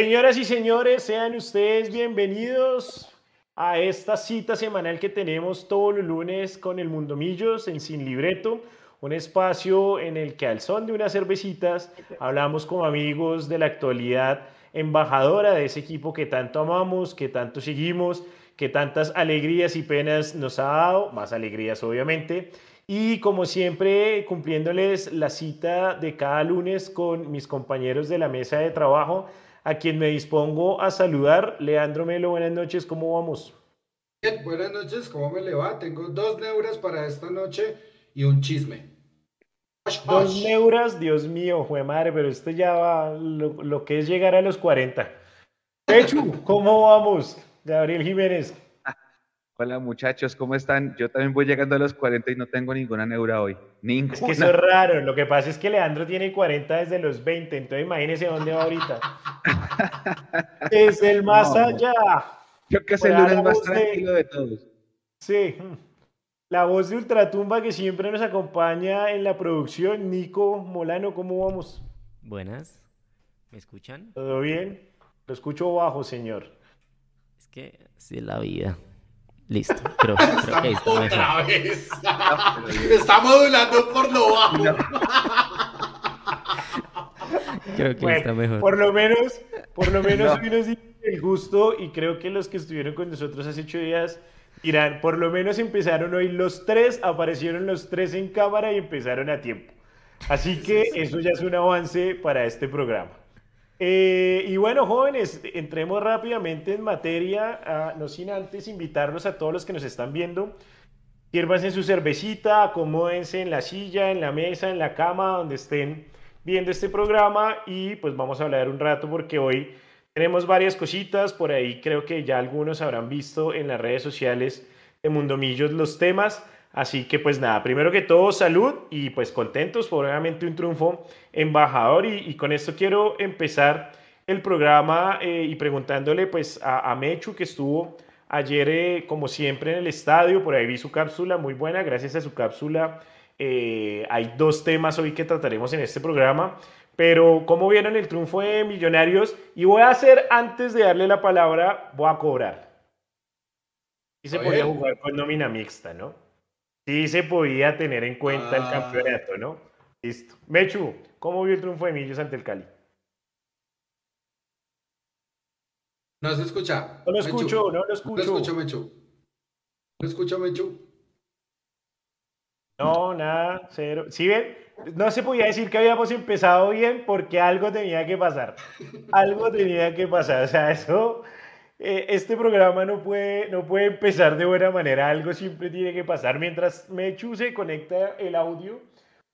Señoras y señores, sean ustedes bienvenidos a esta cita semanal que tenemos todos los lunes con el Mundo Millos en Sin Libreto, un espacio en el que al son de unas cervecitas hablamos como amigos de la actualidad embajadora de ese equipo que tanto amamos, que tanto seguimos, que tantas alegrías y penas nos ha dado, más alegrías obviamente. Y como siempre, cumpliéndoles la cita de cada lunes con mis compañeros de la mesa de trabajo, a quien me dispongo a saludar. Leandro Melo, buenas noches, ¿cómo vamos? Bien, buenas noches, ¿cómo me le va? Tengo dos neuras para esta noche y un chisme. Dos neuras, Dios mío, jue madre, pero esto ya va lo, que es llegar a los 40. Pechu, ¿cómo vamos? Gabriel Jiménez. Hola muchachos, ¿cómo están? Yo también voy llegando a los 40 y no tengo ninguna neura hoy. Ninguna. Es que eso es raro. Lo que pasa es que Leandro tiene 40 desde los 20, entonces imagínese dónde va ahorita. es el más allá. Yo que es el lunes más tranquilo de todos. Sí. La voz de Ultratumba que siempre nos acompaña en la producción. Nico Molano, ¿cómo vamos? Buenas. ¿Me escuchan? ¿Todo bien? Lo escucho bajo, señor. Es que sí, la vida. Listo, creo, creo que está Otra vez. está modulando por lo bajo. Creo que está mejor. Por lo menos, por lo menos hoy nos el gusto y creo que los que estuvieron con nosotros hace ocho días dirán, por lo menos empezaron hoy los tres, aparecieron los tres en cámara y empezaron a tiempo. Así que eso ya es un avance para este programa. Eh, y bueno, jóvenes, entremos rápidamente en materia, no sin antes invitarlos a todos los que nos están viendo. en su cervecita, acomódense en la silla, en la mesa, en la cama, donde estén viendo este programa y pues vamos a hablar un rato porque hoy tenemos varias cositas, por ahí creo que ya algunos habrán visto en las redes sociales de Mundomillos los temas. Así que pues nada, primero que todo salud y pues contentos por obviamente un triunfo embajador. Y, con esto quiero empezar el programa eh, y preguntándole pues a, Mechu que estuvo ayer eh, como siempre en el estadio, por ahí vi su cápsula muy buena, gracias a su cápsula eh, hay dos temas hoy que trataremos en este programa, pero ¿cómo vieron el triunfo de Millonarios? Y voy a hacer, antes de darle la palabra, voy a cobrar. Y se podía jugar con nómina mixta, ¿no? sí se podía tener en cuenta el ah. campeonato, ¿no? Listo. Mechu, ¿cómo vio el triunfo de Millos ante el Cali? No se escucha. No lo escucho, no lo escucho. No lo escucho, Mechu. No lo escucho, Mechu. No, nada, cero. ¿Sí ven? No se podía decir que habíamos empezado bien porque algo tenía que pasar. Algo tenía que pasar. O sea, eso eh, este programa no puede, no puede empezar de buena manera, algo siempre tiene que pasar. Mientras Mechu se conecta el audio,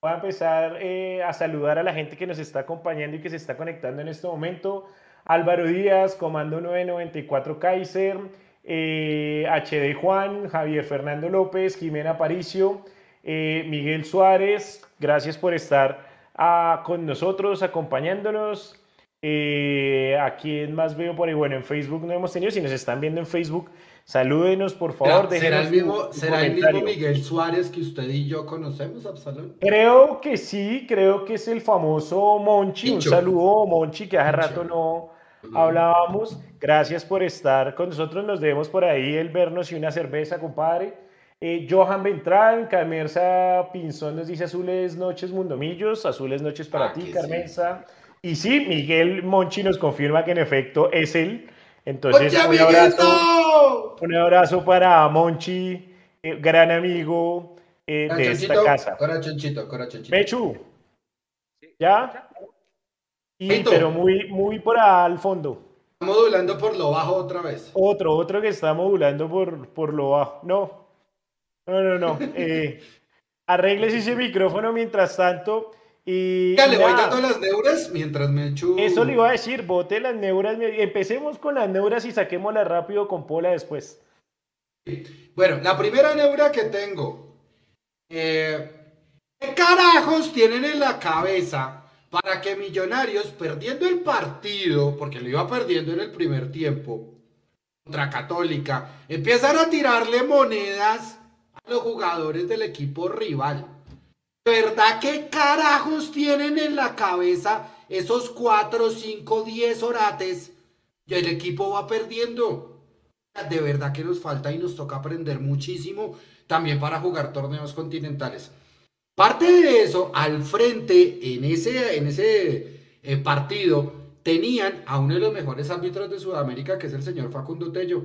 voy a empezar eh, a saludar a la gente que nos está acompañando y que se está conectando en este momento. Álvaro Díaz, Comando 994 Kaiser, eh, HD Juan, Javier Fernando López, Jimena Paricio, Miguel Suárez, gracias por estar ah, con nosotros, acompañándonos. Eh, ¿A quién más veo por ahí? Bueno, en Facebook no hemos tenido. Si nos están viendo en Facebook, salúdenos, por favor. ¿Será, el mismo, ¿será el mismo Miguel Suárez que usted y yo conocemos, Absalón? Creo que sí, creo que es el famoso Monchi. Un saludo, Monchi, que hace rato no hablábamos. Gracias por estar con nosotros. Nos debemos por ahí el vernos y una cerveza, compadre. Eh, Johan Ventral, Carmenza Pinzón nos dice azules noches, mundomillos, azules noches para ah, ti, Carmenza. Y sí, Miguel Monchi nos confirma que en efecto es él. Entonces, un abrazo, un abrazo para Monchi, eh, gran amigo eh, de esta casa. Corachonchito, Mechu. ¿Ya? Y, pero muy, muy por al fondo. Está modulando por lo bajo otra vez. Otro, otro que está modulando por, por lo bajo. No, no, no, no. Eh, arregles ese micrófono mientras tanto. Y ya le voy dando las neuras mientras me echo. Eso le iba a decir, bote las neuras. Empecemos con las neuras y saquémoslas rápido con Pola después. Bueno, la primera neura que tengo. Eh, ¿Qué carajos tienen en la cabeza para que Millonarios, perdiendo el partido, porque lo iba perdiendo en el primer tiempo, contra Católica, empiezan a tirarle monedas los jugadores del equipo rival? ¿Verdad qué carajos tienen en la cabeza esos 4, 5, 10 orates y el equipo va perdiendo. De verdad que nos falta y nos toca aprender muchísimo también para jugar torneos continentales. Parte de eso, al frente, en ese, en ese eh, partido, tenían a uno de los mejores árbitros de Sudamérica, que es el señor Facundo Tello.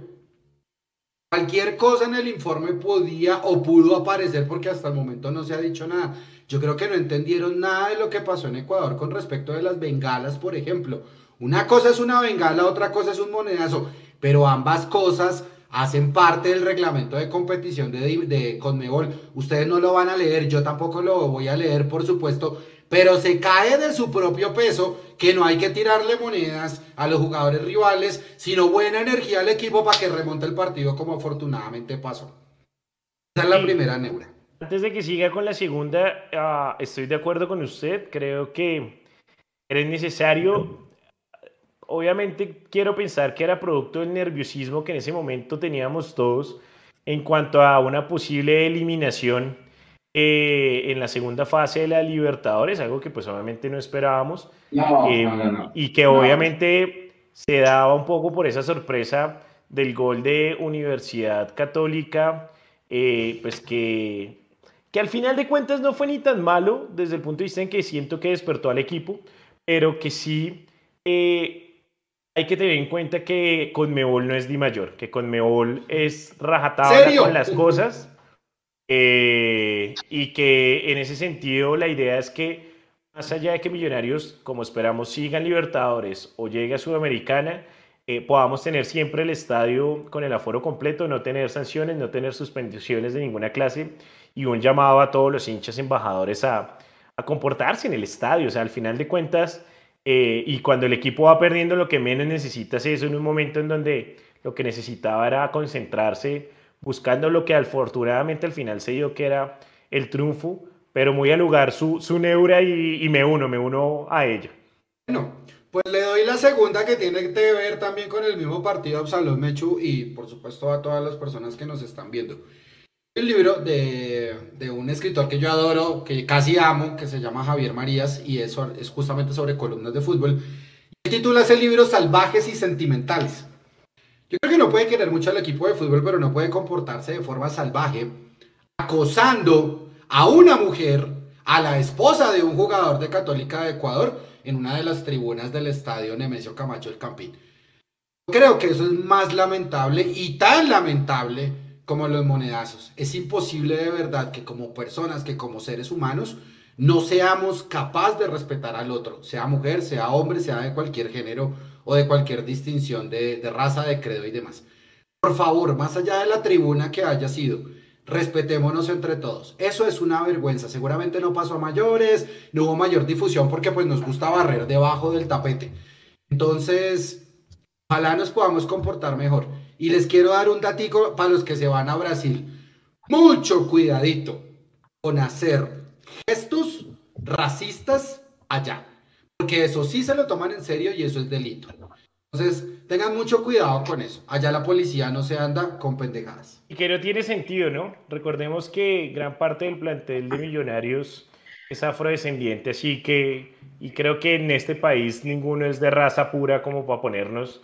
Cualquier cosa en el informe podía o pudo aparecer porque hasta el momento no se ha dicho nada. Yo creo que no entendieron nada de lo que pasó en Ecuador con respecto de las bengalas, por ejemplo. Una cosa es una bengala, otra cosa es un monedazo, pero ambas cosas hacen parte del reglamento de competición de, de Conmebol. Ustedes no lo van a leer, yo tampoco lo voy a leer, por supuesto, pero se cae de su propio peso que no hay que tirarle monedas a los jugadores rivales, sino buena energía al equipo para que remonte el partido como afortunadamente pasó. Esa es la primera neura. Antes de que siga con la segunda, ah, estoy de acuerdo con usted, creo que es necesario obviamente quiero pensar que era producto del nerviosismo que en ese momento teníamos todos en cuanto a una posible eliminación eh, en la segunda fase de la Libertadores, algo que pues obviamente no esperábamos em, y que obviamente se daba un poco por esa sorpresa del gol de Universidad Católica, eh, pues que, que al final de cuentas no fue ni tan malo desde el punto de vista en que siento que despertó al equipo, pero que sí... Eh, hay que tener en cuenta que Conmebol no es Di Mayor, que Conmebol es rajatada con las cosas. Eh, y que en ese sentido la idea es que, más allá de que Millonarios, como esperamos, sigan Libertadores o llegue a Sudamericana, eh, podamos tener siempre el estadio con el aforo completo, no tener sanciones, no tener suspensiones de ninguna clase y un llamado a todos los hinchas embajadores a, a comportarse en el estadio. O sea, al final de cuentas, eh, y cuando el equipo va perdiendo, lo que menos necesita es eso en un momento en donde lo que necesitaba era concentrarse, buscando lo que afortunadamente al final se dio que era el triunfo, pero muy al lugar su, su neura y, me uno, me uno a ella. Bueno, pues le doy la segunda que tiene que ver también con el mismo partido Absalón Mechu y por supuesto a todas las personas que nos están viendo el libro de, de, un escritor que yo adoro, que casi amo, que se llama Javier Marías y eso es justamente sobre columnas de fútbol. El título es el libro Salvajes y Sentimentales. Yo creo que no puede querer mucho al equipo de fútbol, pero no puede comportarse de forma salvaje, acosando a una mujer, a la esposa de un jugador de Católica de Ecuador, en una de las tribunas del estadio Nemesio Camacho el Campín. Creo que eso es más lamentable y tan lamentable como los monedazos. Es imposible de verdad que como personas, que como seres humanos, no seamos capaces de respetar al otro, sea mujer, sea hombre, sea de cualquier género o de cualquier distinción de, raza, de credo y demás. Por favor, más allá de la tribuna que haya sido, respetémonos entre todos. Eso es una vergüenza. Seguramente no pasó a mayores, no hubo mayor difusión porque pues nos gusta barrer debajo del tapete. Entonces, ojalá nos podamos comportar mejor. Y les quiero dar un datico para los que se van a Brasil. Mucho cuidadito con hacer gestos racistas allá. Porque eso sí se lo toman en serio y eso es delito. Entonces, tengan mucho cuidado con eso. Allá la policía no se anda con pendejadas. Y que no tiene sentido, ¿no? Recordemos que gran parte del plantel de Millonarios es afrodescendiente, así que, y creo que en este país ninguno es de raza pura como para ponernos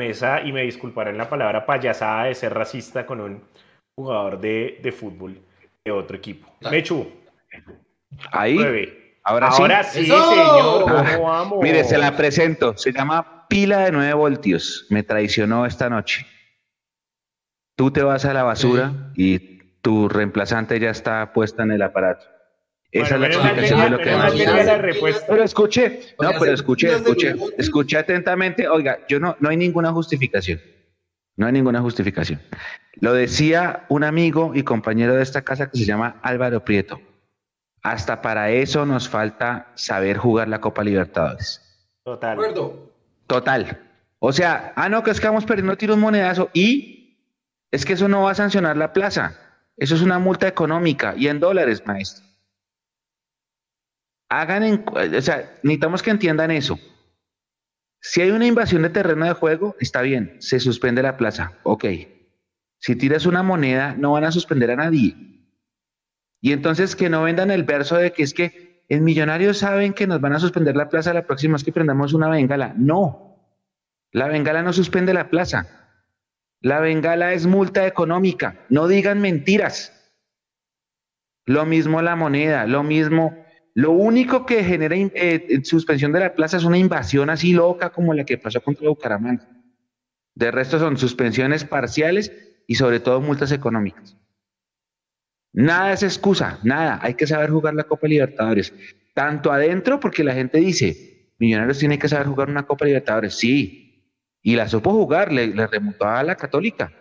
esa, y me disculparán la palabra payasada de ser racista con un jugador de, de fútbol de otro equipo. Mechu. Ahí. Ahora, Ahora sí, señor. Ah, mire, se la presento. Se llama pila de 9 voltios. Me traicionó esta noche. Tú te vas a la basura y tu reemplazante ya está puesta en el aparato. Esa es la explicación de lo que va Pero escuche, no, pero escuche, escuche, escuche atentamente. Oiga, yo no, no hay ninguna justificación. No hay ninguna justificación. Lo decía un amigo y compañero de esta casa que se llama Álvaro Prieto. Hasta para eso nos falta saber jugar la Copa Libertadores. Total. Total. O sea, ah, no, que es que vamos perdiendo tiros monedazo y es que eso no va a sancionar la plaza. Eso es una multa económica y en dólares, maestro hagan, o sea, necesitamos que entiendan eso. Si hay una invasión de terreno de juego, está bien, se suspende la plaza, ok. Si tiras una moneda, no van a suspender a nadie. Y entonces que no vendan el verso de que es que en Millonarios saben que nos van a suspender la plaza la próxima vez que prendamos una bengala. No. La bengala no suspende la plaza. La bengala es multa económica. No digan mentiras. Lo mismo la moneda, lo mismo. Lo único que genera eh, suspensión de la plaza es una invasión así loca como la que pasó contra Bucaramanga. De resto son suspensiones parciales y sobre todo multas económicas. Nada es excusa, nada. Hay que saber jugar la Copa Libertadores. Tanto adentro, porque la gente dice, Millonarios tiene que saber jugar una Copa Libertadores. Sí. Y la supo jugar, le, le a la Católica.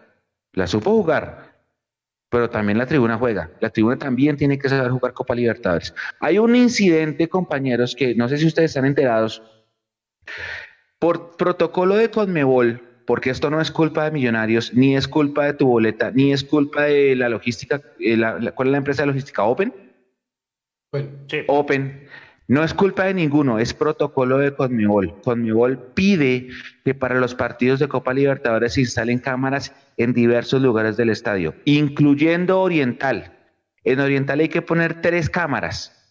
La supo jugar pero también la tribuna juega. La tribuna también tiene que saber jugar Copa Libertadores. Hay un incidente, compañeros, que no sé si ustedes están enterados. Por protocolo de Conmebol, porque esto no es culpa de Millonarios, ni es culpa de tu boleta, ni es culpa de la logística. Eh, ¿Cuál es la empresa de logística? ¿Open? Open. No es culpa de ninguno, es protocolo de Conmebol. Conmebol pide que para los partidos de Copa Libertadores se instalen cámaras en diversos lugares del estadio, incluyendo Oriental. En Oriental hay que poner tres cámaras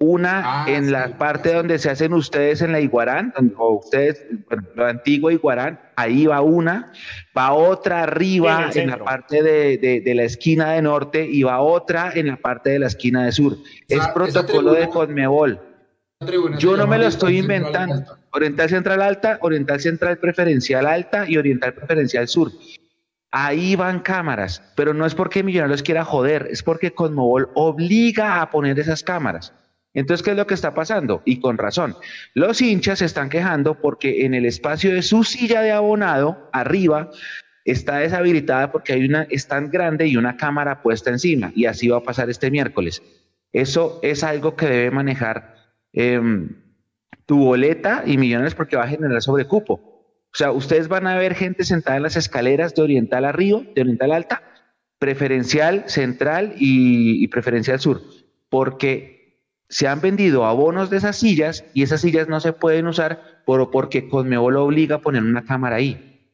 una ah, en la parte donde se hacen ustedes en la Iguarán, o ustedes, bueno, lo antiguo Iguarán, ahí va una, va otra arriba en, la parte de, la esquina de norte y va otra en la parte de la esquina de sur. es protocolo de Conmebol. Yo no me lo estoy inventando. Oriental Central Alta, Oriental Central Preferencial Alta y Oriental Preferencial Sur. Ahí van cámaras, pero no es porque Millonarios quiera joder, es porque Conmebol obliga a poner esas cámaras. Entonces, ¿qué es lo que está pasando? Y con razón. Los hinchas se están quejando porque en el espacio de su silla de abonado, arriba, está deshabilitada porque hay una, es tan grande y una cámara puesta encima. Y así va a pasar este miércoles. Eso es algo que debe manejar em, tu boleta y millones porque va a generar sobrecupo. O sea, ustedes van a ver gente sentada en las escaleras de Oriental arriba, de Oriental alta, preferencial central y preferencial sur, porque se han vendido abonos de esas sillas y esas sillas no se pueden usar por, porque Conmebol obliga a poner una cámara ahí.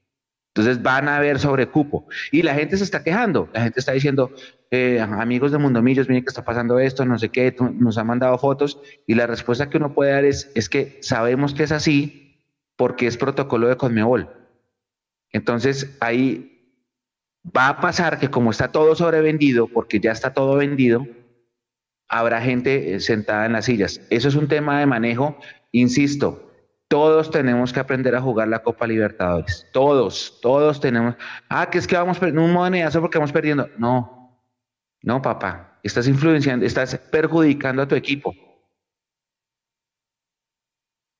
Entonces van a haber sobrecupo. Y la gente se está quejando. La gente está diciendo, eh, amigos de Mundomillos, miren que está pasando esto, no sé qué, nos han mandado fotos. Y la respuesta que uno puede dar es, es que sabemos que es así porque es protocolo de Conmebol. Entonces ahí va a pasar que como está todo sobrevendido, porque ya está todo vendido, habrá gente eh, sentada en las sillas. Eso es un tema de manejo, insisto, todos tenemos que aprender a jugar la Copa Libertadores. Todos, todos tenemos. Ah, que es que vamos perdiendo un monedazo porque vamos perdiendo. No, no, papá. Estás influenciando, estás perjudicando a tu equipo.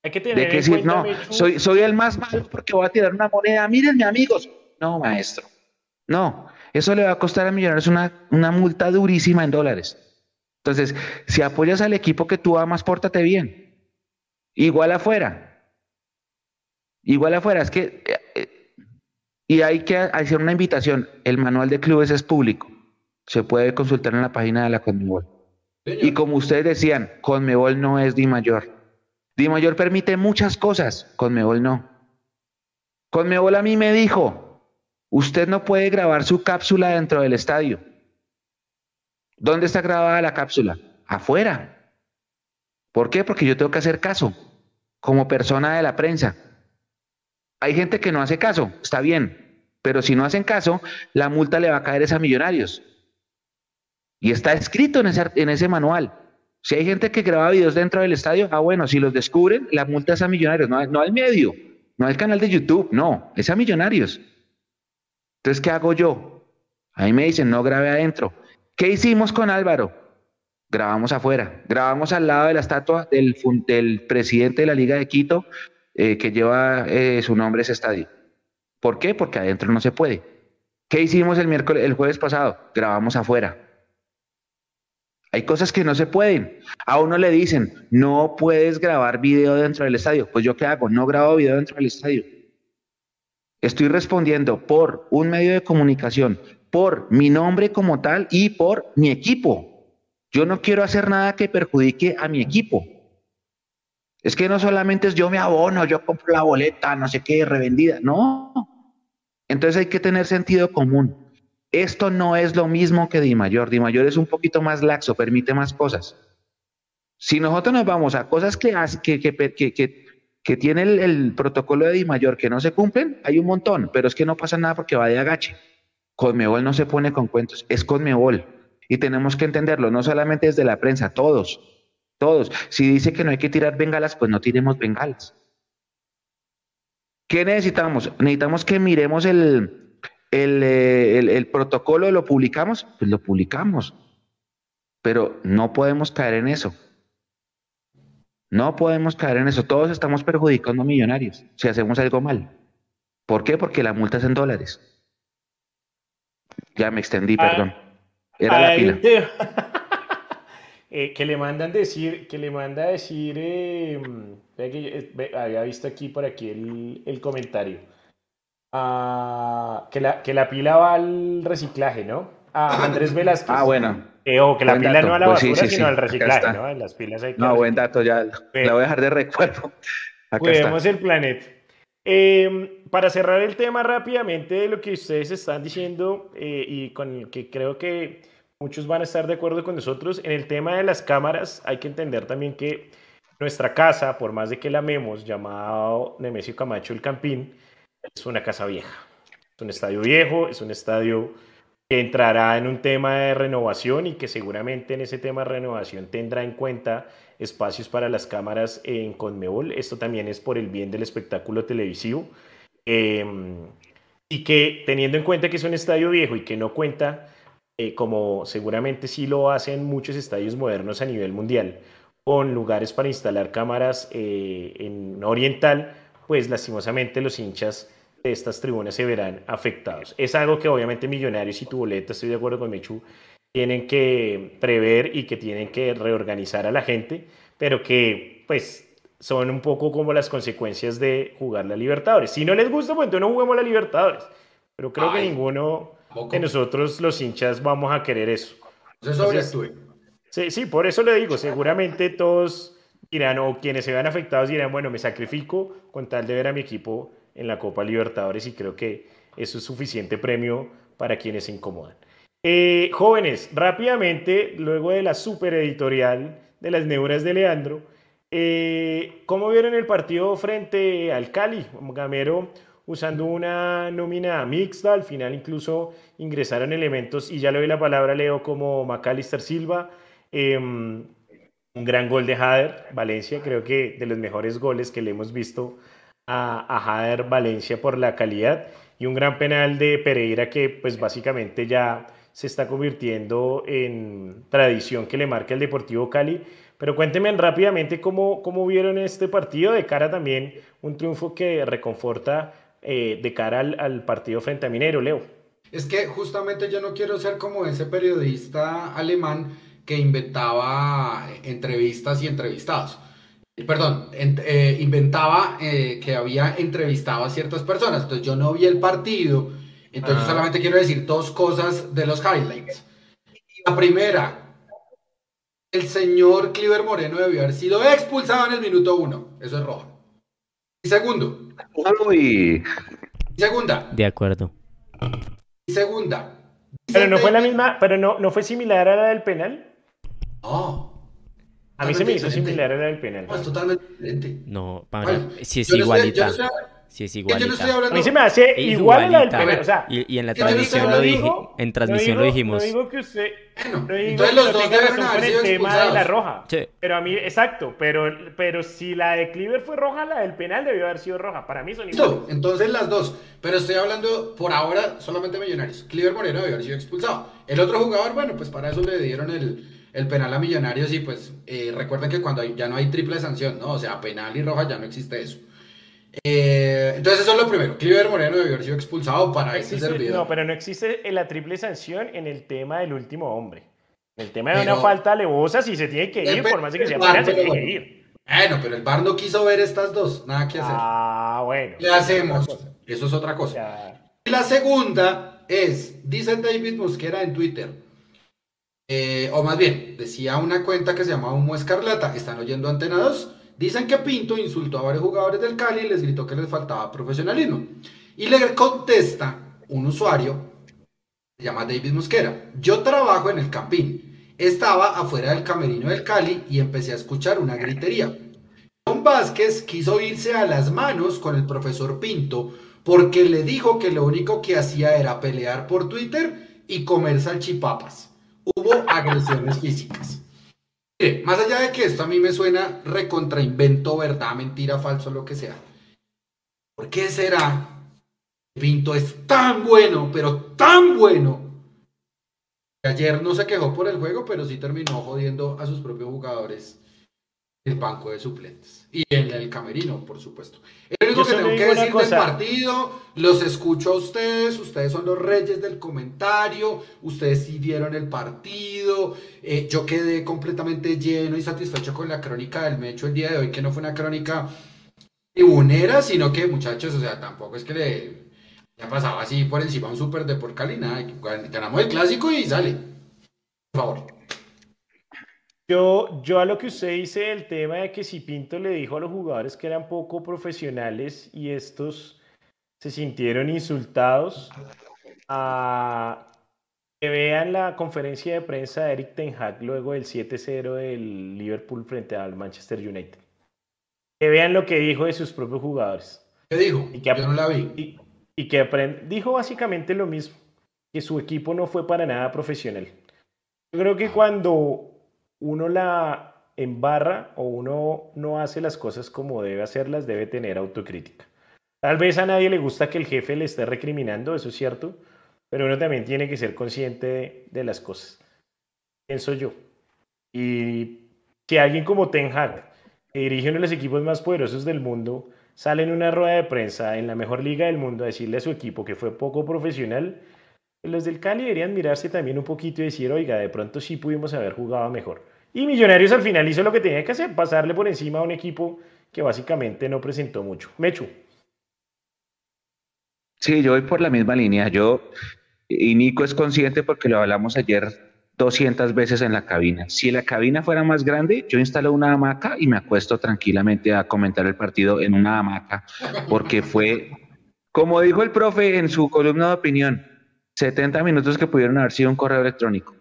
Hay que tener de que decir, no, soy, soy el más malo porque voy a tirar una moneda. Mírenme, amigos. No, maestro. No, eso le va a costar a Millonarios una, una multa durísima en dólares. Entonces, si apoyas al equipo que tú amas, pórtate bien. Igual afuera. Igual afuera. Es que. Eh, eh, y hay que hacer una invitación. El manual de clubes es público. Se puede consultar en la página de la Conmebol. Y como ustedes decían, Conmebol no es Di Mayor. Di Mayor permite muchas cosas, Conmebol no. Conmebol a mí me dijo, usted no puede grabar su cápsula dentro del estadio. ¿Dónde está grabada la cápsula? Afuera. ¿Por qué? Porque yo tengo que hacer caso como persona de la prensa. Hay gente que no hace caso, está bien, pero si no hacen caso, la multa le va a caer a millonarios. Y está escrito en ese, en ese manual. Si hay gente que graba videos dentro del estadio, ah, bueno, si los descubren, la multa es a millonarios, no, no al medio, no al canal de YouTube, no, es a millonarios. Entonces, ¿qué hago yo? Ahí me dicen, no grabe adentro. ¿Qué hicimos con Álvaro? Grabamos afuera, grabamos al lado de la estatua del, presidente de la Liga de Quito eh, que lleva eh, su nombre ese estadio. ¿Por qué? Porque adentro no se puede. ¿Qué hicimos el miércoles, el jueves pasado? Grabamos afuera. Hay cosas que no se pueden. A uno le dicen, no puedes grabar video dentro del estadio. Pues yo qué hago? No grabo video dentro del estadio. Estoy respondiendo por un medio de comunicación por mi nombre como tal y por mi equipo. Yo no quiero hacer nada que perjudique a mi equipo. Es que no solamente es yo me abono, yo compro la boleta, no sé qué, revendida. No. Entonces hay que tener sentido común. Esto no es lo mismo que Di Mayor. Di Mayor es un poquito más laxo, permite más cosas. Si nosotros nos vamos a cosas que, tiene el, el protocolo de Di Mayor que no se cumplen, hay un montón, pero es que no pasa nada porque va de agache. Conmebol no se pone con cuentos, es Conmebol. Y tenemos que entenderlo, no solamente desde la prensa, todos, todos. Si dice que no hay que tirar bengalas, pues no tiremos bengalas. ¿Qué necesitamos? Necesitamos que miremos el, el, eh, el, el protocolo, lo publicamos, pues lo publicamos. Pero no podemos caer en eso. No podemos caer en eso. Todos estamos perjudicando a millonarios si hacemos algo mal. ¿Por qué? Porque la multa es en dólares. Ya me extendí, Ah, perdón. Era la Hay pila. eh, que le mandan decir, que le manda decir, eh, yo, eh, había visto aquí por aquí el, el comentario, Ah, que, la, que la pila va al reciclaje, ¿no? A Andrés Velázquez. Ah, bueno. Eh, o que la buen pila dato. no a la Pues sí, basura, sí, sino sí. al reciclaje. ¿no? En las pilas hay que No, buen dato, ya la voy a dejar de recuerdo. Acá Cuidemos está. el planeta. Eh, para cerrar el tema rápidamente de lo que ustedes están diciendo eh, y con el que creo que muchos van a estar de acuerdo con nosotros, en el tema de las cámaras hay que entender también que nuestra casa, por más de que la amemos, llamado Nemesio Camacho el Campín, es una casa vieja. Es un estadio viejo, es un estadio que entrará en un tema de renovación y que seguramente en ese tema de renovación tendrá en cuenta espacios para las cámaras en Conmebol. Esto también es por el bien del espectáculo televisivo. Eh, y que teniendo en cuenta que es un estadio viejo y que no cuenta, eh, como seguramente sí lo hacen muchos estadios modernos a nivel mundial, con lugares para instalar cámaras eh, en Oriental, pues lastimosamente los hinchas de estas tribunas se verán afectados. Es algo que obviamente Millonarios y tu boleta, estoy de acuerdo con Mechu, tienen que prever y que tienen que reorganizar a la gente, pero que pues son un poco como las consecuencias de jugar la Libertadores. Si no les gusta, pues entonces no juguemos la Libertadores. Pero creo que Ay, ninguno tampoco. de nosotros los hinchas vamos a querer eso. Eso sobreactúe. Sí, sí, por eso le digo, seguramente todos dirán, o quienes se vean afectados dirán, bueno, me sacrifico con tal de ver a mi equipo en la Copa Libertadores y creo que eso es suficiente premio para quienes se incomodan. Eh, jóvenes, rápidamente, luego de la super editorial de las neuras de Leandro, eh, ¿cómo vieron el partido frente al Cali? Gamero usando una nómina mixta, al final incluso ingresaron elementos, y ya le doy la palabra Leo como Macalister Silva, eh, un gran gol de Hader, Valencia, creo que de los mejores goles que le hemos visto a, a Hader Valencia por la calidad, y un gran penal de Pereira que pues básicamente ya se está convirtiendo en tradición que le marca el Deportivo Cali. Pero cuéntenme rápidamente cómo, cómo vieron este partido, de cara también un triunfo que reconforta eh, de cara al, partido frente a Minero, Leo. Es que justamente yo no quiero ser como ese periodista alemán que inventaba entrevistas y entrevistados. Perdón, eh, inventaba eh, que había entrevistado a ciertas personas. Entonces yo no vi el partido. Entonces Ajá. solamente quiero decir dos cosas de los highlights. La primera, el señor Cliver Moreno debió haber sido expulsado en el minuto uno. Eso es roja. Y segundo, Uy, y segunda, De acuerdo. y segunda. Pero no fue la misma, pero no, no fue similar a la del penal. No. A mí se me hizo diferente. similar a la del penal. No, es totalmente diferente. No, para, Bueno, si es no igualita. no Si es que yo no estoy hablando. A mí se me hace igual a la del penal. O sea, Y, y en la transmisión lo dije, en no transmisión lo digo- dijimos. No digo que usted. Bueno, No digo entonces que los no dos tenga deben razón haber con el sido tema de la roja. Sí. Pero a mí, exacto, pero, pero si la de Cleaver fue roja, la del penal debió haber sido roja. Para mí son iguales. Listo, entonces las dos. Pero estoy hablando por ahora solamente Millonarios. Cliver Moreno debió haber sido expulsado. El otro jugador, bueno, pues para eso le dieron el, el penal a Millonarios y pues eh, recuerden que cuando hay- ya no hay triple sanción, ¿no? O sea, penal y roja ya no existe eso. Eh, entonces eso es lo primero. Cliver Moreno debió haber sido expulsado para No este existe- servidor. no, pero no existe la triple sanción en el tema del último hombre. En el tema de Pero- una falta alevosa, si se tiene que ir, por más que sea penal, se tiene que ir. Bueno, pero el VAR no quiso ver estas dos. Nada que hacer. Ah, bueno. ¿Qué hacemos? Eso es otra cosa. Ya. Y la segunda es, dice David Mosquera en Twitter, eh, o más bien, decía una cuenta que se llama Humo Escarlata, están oyendo Antena 2, dicen que Pinto insultó a varios jugadores del Cali y les gritó que les faltaba profesionalismo. Y le contesta un usuario, se llama David Mosquera, yo trabajo en el Campín, estaba afuera del camerino del Cali y empecé a escuchar una gritería. Un Vázquez quiso irse a las manos con el profesor Pinto porque le dijo que lo único que hacía era pelear por Twitter y comer salchipapas. Hubo agresiones físicas. Mire, más allá de que esto a mí me suena recontrainvento, verdad, mentira, falso, lo que sea. ¿Por qué será? Pinto es tan bueno, pero tan bueno. Ayer no se quejó por el juego, pero sí terminó jodiendo a sus propios jugadores el banco de suplentes. Y en el camerino, por supuesto. Es lo único Yo que tengo que decir del partido. Los escucho a ustedes. Ustedes son los reyes del comentario. Ustedes sí vieron el partido. Eh, yo quedé completamente lleno y satisfecho con la crónica del Mecho el día de hoy, que no fue una crónica tribunera, sino que, muchachos, o sea, tampoco es que le ya pasaba así por encima un super de por Cali, nada. Ganamos el clásico y sale. Por favor. Yo, yo a lo que usted dice el tema de que si Pinto le dijo a los jugadores que eran poco profesionales y estos se sintieron insultados, a que vean la conferencia de prensa de Eric Ten Hag luego del 7-0 del Liverpool frente al Manchester United. Que vean lo que dijo de sus propios jugadores. ¿Qué dijo? Y que Yo no la vi. Y, y que dijo básicamente lo mismo, que su equipo no fue para nada profesional. Yo creo que cuando uno la embarra o uno no hace las cosas como debe hacerlas, debe tener autocrítica. Tal vez a nadie le gusta que el jefe le esté recriminando, eso es cierto, pero uno también tiene que ser consciente de, las cosas. Pienso yo. Y si alguien como Ten Hag, que dirige uno de los equipos más poderosos del mundo, sale en una rueda de prensa en la mejor liga del mundo a decirle a su equipo que fue poco profesional, los del Cali deberían mirarse también un poquito y decir, oiga, de pronto sí pudimos haber jugado mejor. Y Millonarios al final hizo lo que tenía que hacer, pasarle por encima a un equipo que básicamente no presentó mucho. Mechu. Sí, yo voy por la misma línea. Yo, y Nico es consciente porque lo hablamos ayer 200 veces en la cabina. Si la cabina fuera más grande, yo instalo una hamaca y me acuesto tranquilamente a comentar el partido en una hamaca, porque fue, como dijo el profe en su columna de opinión, 70 minutos que pudieron haber sido un correo electrónico.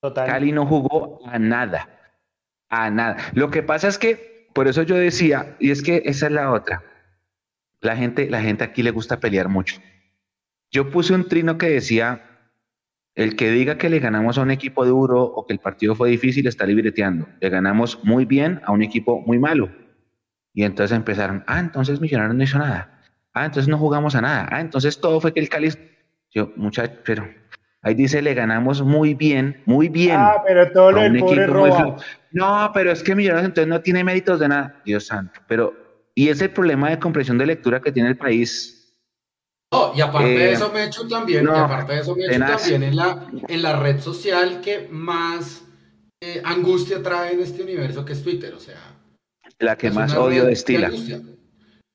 Total. Cali no jugó a nada, a nada. Lo que pasa es que, por eso yo decía, y es que esa es la otra. La gente, la gente aquí le gusta pelear mucho. Yo puse un trino que decía, el que diga que le ganamos a un equipo duro o que el partido fue difícil está libreteando. Le ganamos muy bien a un equipo muy malo. Y entonces empezaron, ah, entonces Millonarios no hizo nada. Ah, entonces no jugamos a nada. Ah, entonces todo fue que el Cali... Yo, muchacho, pero ahí dice, le ganamos muy bien, muy bien. Ah, pero todo lo del pobre flo- No, pero es que Millonarios entonces no tiene méritos de nada. Dios santo. Pero, y ese problema de comprensión de lectura que tiene el país. No, y aparte Eh, de eso, Mecho también, no, y aparte de eso, tenaz. también en la, en la red social que más eh, angustia trae en este universo que es Twitter, o sea. La que es más odio destila. angustia. De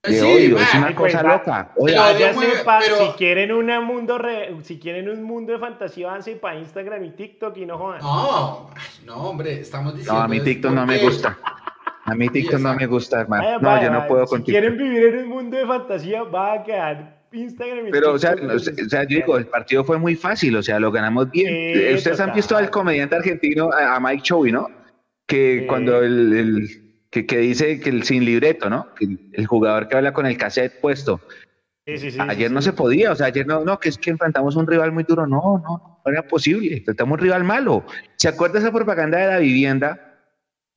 Sí, odio, es una cosa loca. Oye, Pero- Váyanse si quieren una mundo re- si quieren un mundo de fantasía, váyanse para Instagram y TikTok y no jodan. No, no, hombre, estamos diciendo. no, a mí TikTok no me gusta. A mí TikTok no me gusta, hermano. No, vaya, yo no puedo Si con quieren vivir en un mundo de fantasía, va a quedar Instagram y Pero, o sea, no, o sea, yo digo, el partido fue muy fácil, o sea, lo ganamos bien. Eh, Ustedes han visto al comediante argentino, a Mike Chovy, ¿no? Que cuando el, el- que, que dice que el sin libreto, ¿no? Que el, jugador que habla con el cassette puesto. Sí, sí, sí, ayer sí, no sí. se podía, o sea, ayer no, no, que es que enfrentamos un rival muy duro. No, no, no era posible. Enfrentamos un rival malo. ¿Se acuerda esa propaganda de la vivienda?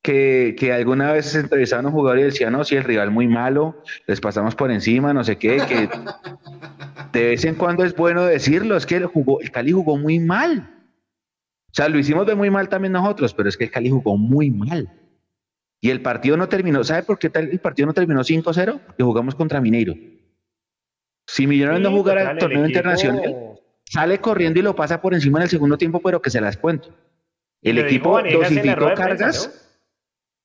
Que, que alguna vez se entrevistaban a un jugador y decían, no, si el rival muy malo, les pasamos por encima, no sé qué, que de vez en cuando es bueno decirlo, es que el, jugó, el Cali jugó muy mal. O sea, lo hicimos de muy mal también nosotros, pero es que el Cali jugó muy mal. Y el partido no terminó, ¿sabe por qué el partido no terminó 5-0? Que jugamos contra Mineiro. Si Millonarios no jugara el torneo internacional, sale corriendo y lo pasa por encima en el segundo tiempo, pero que se las cuento. El equipo dosificó prensa, cargas,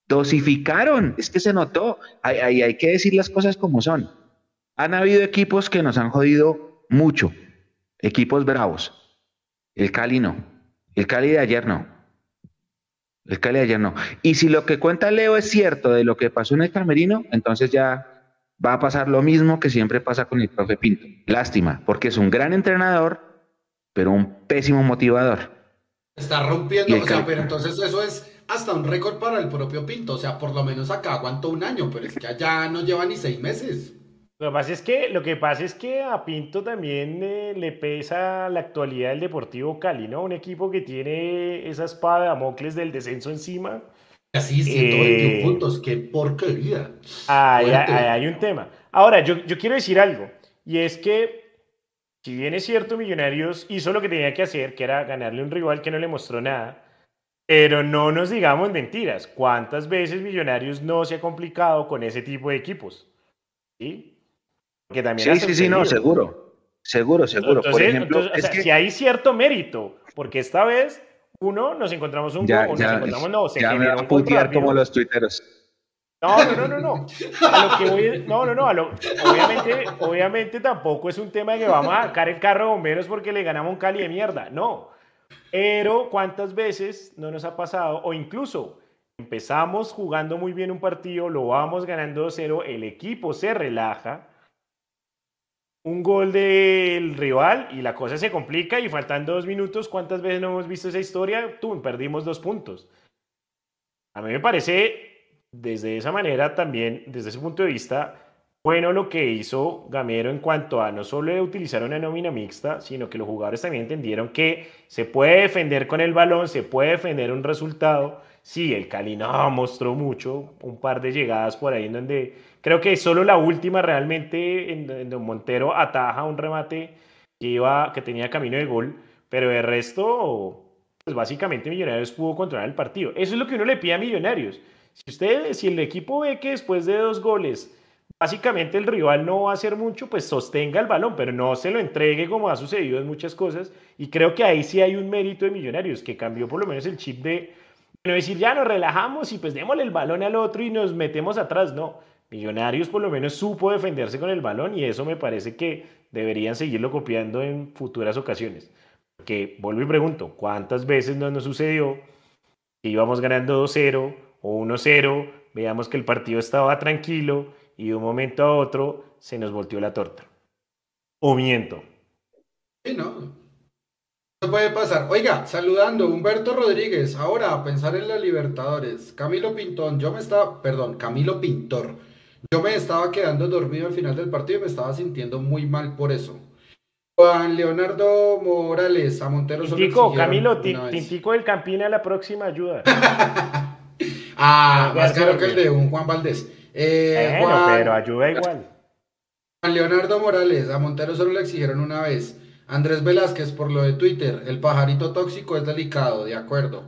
dosificaron, es que se notó. Hay, hay- hay que decir las cosas como son. Han habido equipos que nos han jodido mucho, equipos bravos. El Cali no, el Cali de ayer no. El Cali ayer no. Y si lo que cuenta Leo es cierto de lo que pasó en el Camerino, entonces ya va a pasar lo mismo que siempre pasa con el profe Pinto. Lástima, porque es un gran entrenador, pero un pésimo motivador. Está rompiendo, o sea, pero entonces eso es hasta un récord para el propio Pinto. O sea, por lo menos acá aguantó un año, pero es que allá no lleva ni seis meses. Lo que pasa es que, lo que, pasa es que a Pinto también eh, le pesa la actualidad del Deportivo Cali, ¿no? Un equipo que tiene esa espada de Damocles del descenso encima. Así, 121 eh, puntos, qué porquería. Ahí, hay un tema. Ahora, yo, yo quiero decir algo, y es que, si bien es cierto, Millonarios hizo lo que tenía que hacer, que era ganarle un rival que no le mostró nada, pero no nos digamos mentiras. ¿Cuántas veces Millonarios no se ha complicado con ese tipo de equipos? ¿Sí? Sí, sí, sí, no, seguro. Seguro, seguro. Por ejemplo, es que... si hay cierto mérito, porque esta vez, uno, nos encontramos un ya, nos encontramos, no, se ya me va a putear como los tuiteros. No, no, no, no, A lo que voy, no, no, no. A lo, obviamente, obviamente tampoco es un tema de que vamos a sacar el carro de bomberos porque le ganamos un Cali de mierda. No. Pero cuántas veces no nos ha pasado, o incluso empezamos jugando muy bien un partido, lo vamos ganando 2-0, el equipo se relaja un gol del rival y la cosa se complica y faltan dos minutos, ¿cuántas veces no hemos visto esa historia? Tú, perdimos dos puntos. A mí me parece, desde esa manera también, desde ese punto de vista, bueno lo que hizo Gamero en cuanto a no solo utilizar una nómina mixta, sino que los jugadores también entendieron que se puede defender con el balón, se puede defender un resultado. Sí, el Cali no mostró mucho, un par de llegadas por ahí en donde Creo que solo la última realmente en, Don Montero ataja un remate que, iba, que tenía camino de gol, pero el resto, pues básicamente Millonarios pudo controlar el partido. Eso es lo que uno le pide a Millonarios. Si usted, si el equipo ve que después de dos goles, básicamente el rival no va a hacer mucho, pues sostenga el balón, pero no se lo entregue como ha sucedido en muchas cosas. Y creo que ahí sí hay un mérito de Millonarios, que cambió por lo menos el chip de no decir ya nos relajamos y pues démosle el balón al otro y nos metemos atrás. No, Millonarios por lo menos supo defenderse con el balón y eso me parece que deberían seguirlo copiando en futuras ocasiones. Que vuelvo y pregunto, ¿cuántas veces no nos sucedió que íbamos ganando 2-0 o 1-0, veamos que el partido estaba tranquilo y de un momento a otro se nos volteó la torta? ¿O miento? Sí, no. No puede pasar. Oiga, saludando, Humberto Rodríguez, ahora a pensar en la Libertadores. Camilo Pintón, yo me estaba, perdón, Camilo Pintor. Yo me estaba quedando dormido al final del partido y me estaba sintiendo muy mal por eso. Juan Leonardo Morales, a Montero Tintico, Camilo, Tintico del Campina la próxima ayuda. ah, más caro que el de un Juan Valdés. Eh, bueno, pero ayuda igual. Juan Leonardo Morales, a Montero solo le exigieron una vez. Andrés Velázquez, por lo de Twitter, el pajarito tóxico es delicado, de acuerdo.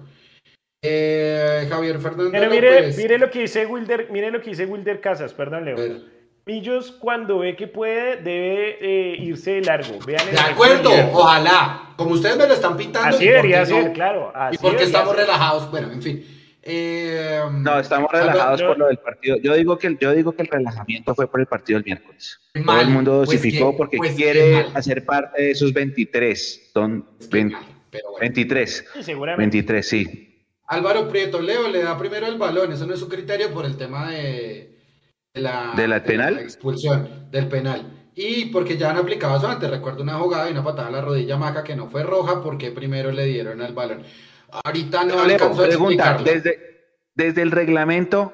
Eh, Javier Fernández. Pero mire, mire, lo que dice Wilder, mire lo que dice Wilder Casas, perdón, Leo. Millos cuando ve que puede debe eh, irse de largo. Vean de acuerdo, ojalá. Como ustedes me lo están pintando. Así debería ser, claro. y porque estamos relajados. Bueno, en fin. Eh, no, estamos relajados por lo del partido. Yo digo que yo digo que el relajamiento fue por el partido del miércoles. Todo el mundo pues dosificó porque pues quiere hacer parte de esos 23. Son 23. Sí, seguramente. 23, sí. Álvaro Prieto, Leo le da primero el balón, eso no es su criterio por el tema de, la, ¿De la penal? expulsión, del penal. Y porque ya han aplicado eso antes, recuerdo una jugada y una patada a la rodilla maca que no fue roja porque primero le dieron el balón. Ahorita no, alcanzó a desde, desde el reglamento,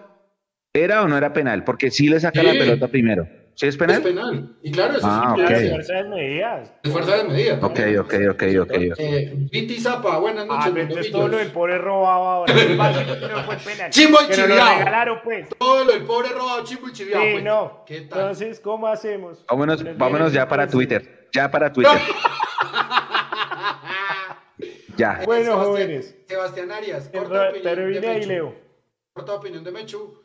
¿era o no era penal? Porque sí le saca la pelota primero. ¿Sí es penal? Es penal. Y claro, eso ah, sí. Okay. fuerza de medidas. Es fuerza de medidas. Ok, ok, ok, ok. Eh, Viti Zapa, buenas noches. Ah, entonces todo lo del pobre robado ahora. no fue penal. Chimbo y chiviao. regalaron, pues. Todo lo del pobre robado, chimbo y chiviao. Sí, pues. no. ¿Qué tal? Entonces, ¿cómo hacemos? Vámonos, vámonos ya para Twitter. Ya para Twitter. ya. Bueno, jóvenes. Sebastián Arias, corta opinión. Pero vine ahí, Leo. Corta opinión de Mechu.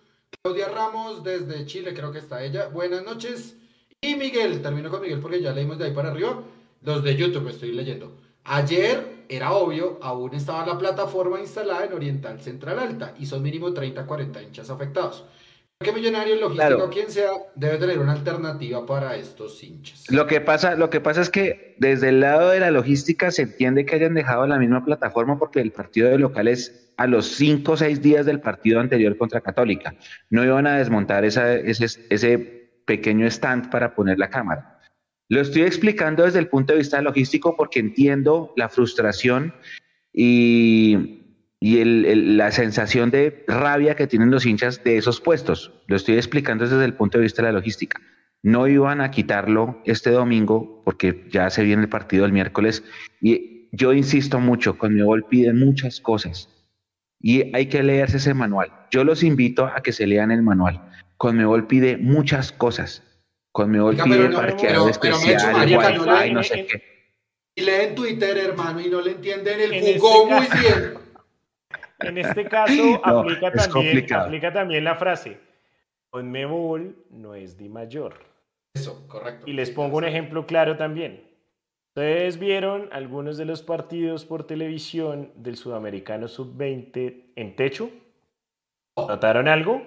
Claudia Ramos desde Chile, creo que está ella. Buenas noches. Y Miguel, termino con Miguel porque ya leímos de ahí para arriba. Los de YouTube estoy leyendo. Ayer era obvio, aún estaba la plataforma instalada en Oriental Central Alta y son mínimo 30-40 hinchas afectados. Que Millonarios, Logístico, quien sea, debe tener una alternativa para estos hinchas. Lo que, pasa, lo que pasa es que desde el lado de la logística se entiende que hayan dejado la misma plataforma porque el partido de locales a los cinco o seis días del partido anterior contra Católica. No iban a desmontar ese, ese pequeño stand para poner la cámara. Lo estoy explicando desde el punto de vista logístico porque entiendo la frustración y, y el- el- la sensación de rabia que tienen los hinchas de esos puestos. Lo estoy explicando desde el punto de vista de la logística. No iban a quitarlo este domingo porque ya se viene el partido el miércoles y yo insisto mucho, Conmebol pide muchas cosas y hay que leerse ese manual. Yo los invito a que se lean el manual. Conmebol pide muchas cosas. Conmebol pide no, parqueador pero- pero, Mecho, especial, no sé qué. Y leen Twitter, hermano, y no le entienden el En jugó este muy bien. En este caso No, aplica, es también, complicado. aplica también la frase, Conmebol no es Di Mayor. Eso, correcto. Y les pongo un ejemplo claro también. Ustedes vieron algunos de los partidos por televisión del Sudamericano Sub-20 en techo. ¿Notaron algo?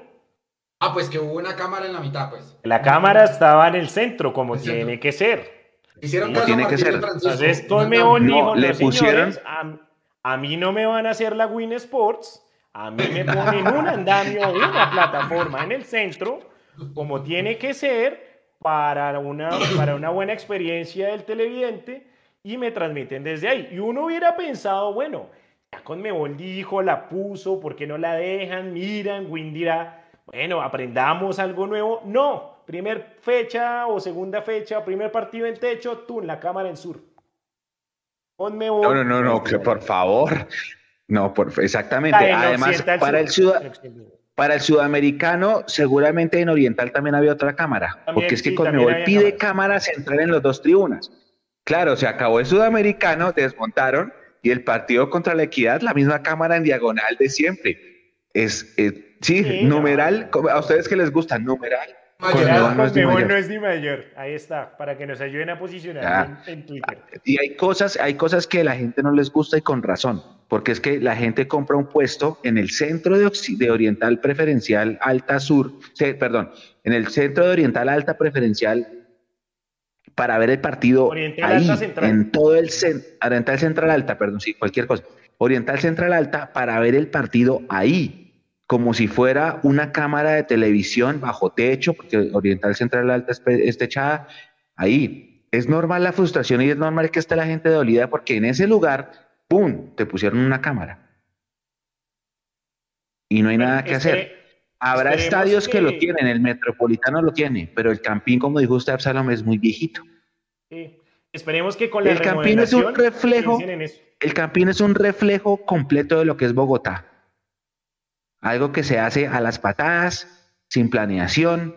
Ah, pues que hubo una cámara en la mitad, pues. La cámara estaba en el centro, como El centro. tiene que ser. Hicieron Sí, caso a tiene que ser. Francisco. Entonces, No, Conmebol no, dijo, le "No, señores, pusieron- a, a mí no me van a hacer la Win Sports, a mí me ponen un andamio, una plataforma en el centro, como tiene que ser, para una, para una buena experiencia del televidente, y me transmiten desde ahí. Y uno hubiera pensado, bueno, ya Conmebol dijo, la puso, ¿por qué no la dejan? Miran, Win dirá, bueno, aprendamos algo nuevo. No, primer fecha o segunda fecha, primer partido en techo, tú en la cámara en sur. No, no, no, no, que por favor. No, por, exactamente. En Además, para el, Occidental. para el sudamericano, seguramente en Oriental también había otra cámara. También, porque es que sí, Conmebol pide cámaras. cámaras central en los dos tribunas. Claro, se acabó el sudamericano, desmontaron y el partido contra la equidad, la misma cámara en diagonal de siempre. Es, eh, sí, Sí, numeral, a ustedes que les gusta, numeral. Conmebol no es no Mayor. es Di Mayor. Ahí está, para que nos ayuden a posicionar en, en Twitter. Y hay cosas, hay cosas que a la gente no les gusta y con razón, porque es que la gente compra un puesto en el centro de, Oriental Preferencial Alta Sur, se- perdón, en el centro de Oriental Alta Preferencial para ver el partido Oriental ahí, Alta Central. en todo el cen- Oriental Central Alta, perdón, sí, cualquier cosa. Oriental Central Alta para ver el partido ahí, como si fuera una cámara de televisión bajo techo, porque Oriental Central Alta es, techada, ahí. Es normal la frustración y es normal que esté la gente dolida porque en ese lugar, ¡pum!, te pusieron una cámara. Y no hay nada que hacer. Habrá estadios que... que- lo tienen, el Metropolitano lo tiene, pero el Campín, como dijo usted, Absalom, es muy viejito. Sí. Esperemos que con la El Campín es un reflejo. El Campín es un reflejo completo de lo que es Bogotá. Algo que se hace a las patadas, sin planeación,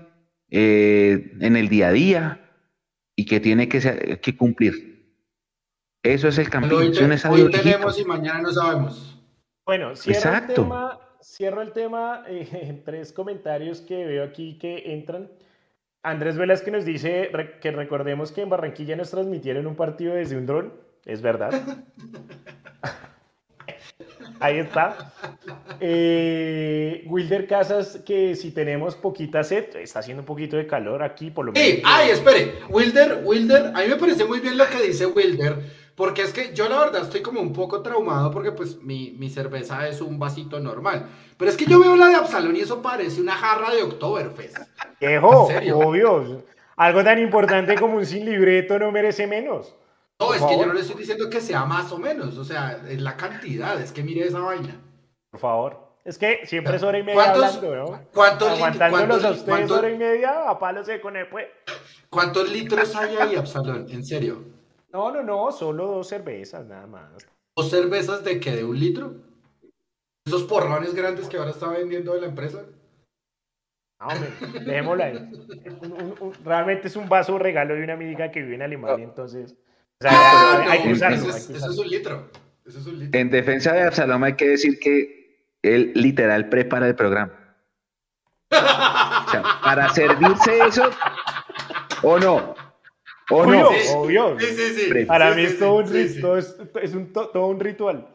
eh, en el día a día y que tiene que, ser- que cumplir. Eso es el Campín. Hoy, te- hoy tenemos y mañana no sabemos. Bueno, cierro Exacto. el tema, cierro el tema eh, en tres comentarios que veo aquí que entran. Andrés Velas que nos dice re- que recordemos que en Barranquilla nos transmitieron un partido desde un dron. Es verdad. Ahí está. Eh, Wilder Casas, que si tenemos poquita sed, está haciendo un poquito de calor aquí, por lo menos. Sí, ay, espere, Wilder, Wilder, a mí me parece muy bien lo que dice Wilder, porque es que yo la verdad estoy como un poco traumado porque pues mi, mi cerveza es un vasito normal, pero es que yo veo la de Absalón y eso parece una jarra de Oktoberfest. Viejo, obvio. Algo tan importante como un sin libreto no merece menos. No, Por es que yo no le estoy diciendo que sea más o menos, o sea, es la cantidad, es que mire esa vaina. Por favor. Es que siempre es hora y media ¿Cuántos- hablando, ¿no? cuántos Aguantándolos cuántos a ustedes cuántos- hora y media, a palo se puede. ¿Cuántos litros hay ahí, Absalón? En serio. No, no, no, solo dos cervezas, nada más. ¿Dos cervezas de qué? ¿De un litro? ¿Esos porrones grandes que ahora está vendiendo de la empresa? No, hombre, dejémoslo ahí. Un- un- un- realmente es un vaso regalo de una amiga que vive en Alemania, entonces. O sea, Ah, hay, hay que usarlo. eso, hay es, que eso es usarlo. un litro. Eso es un litro. En defensa de Absalom hay que decir que él literal prepara el programa. O sea, para servirse eso, o no, o no. Obvio, Sí. obvio. Sí, sí, Para Sí, mí sí, es sí, todo un, sí, rit- sí. todo es, es un, to- todo un ritual.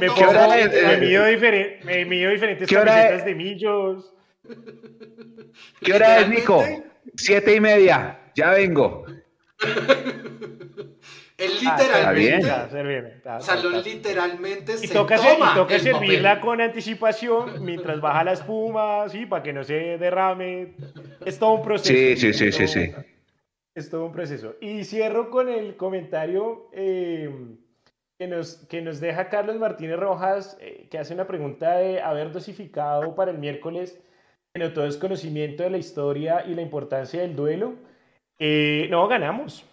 Me, pongo- mido, diferen- me mido diferentes ¿qué hora camisetas es? de millos. ¿Qué hora es, Nico? Siete y media, ya vengo. Él Ah, está bien, literalmente, está está- Salón está- literalmente Y se toca, ser- toma y toca el servirla papel. con anticipación mientras baja la espuma, sí, para que no se derrame. Es todo un proceso. Sí, sí, sí, Es sí, todo- sí. Es todo un proceso. Y cierro con el comentario eh, que nos, que nos deja Carlos Martínez Rojas, eh, que hace una pregunta de haber dosificado para el miércoles, en todo desconocimiento de la historia y la importancia del duelo. Eh, no, ganamos.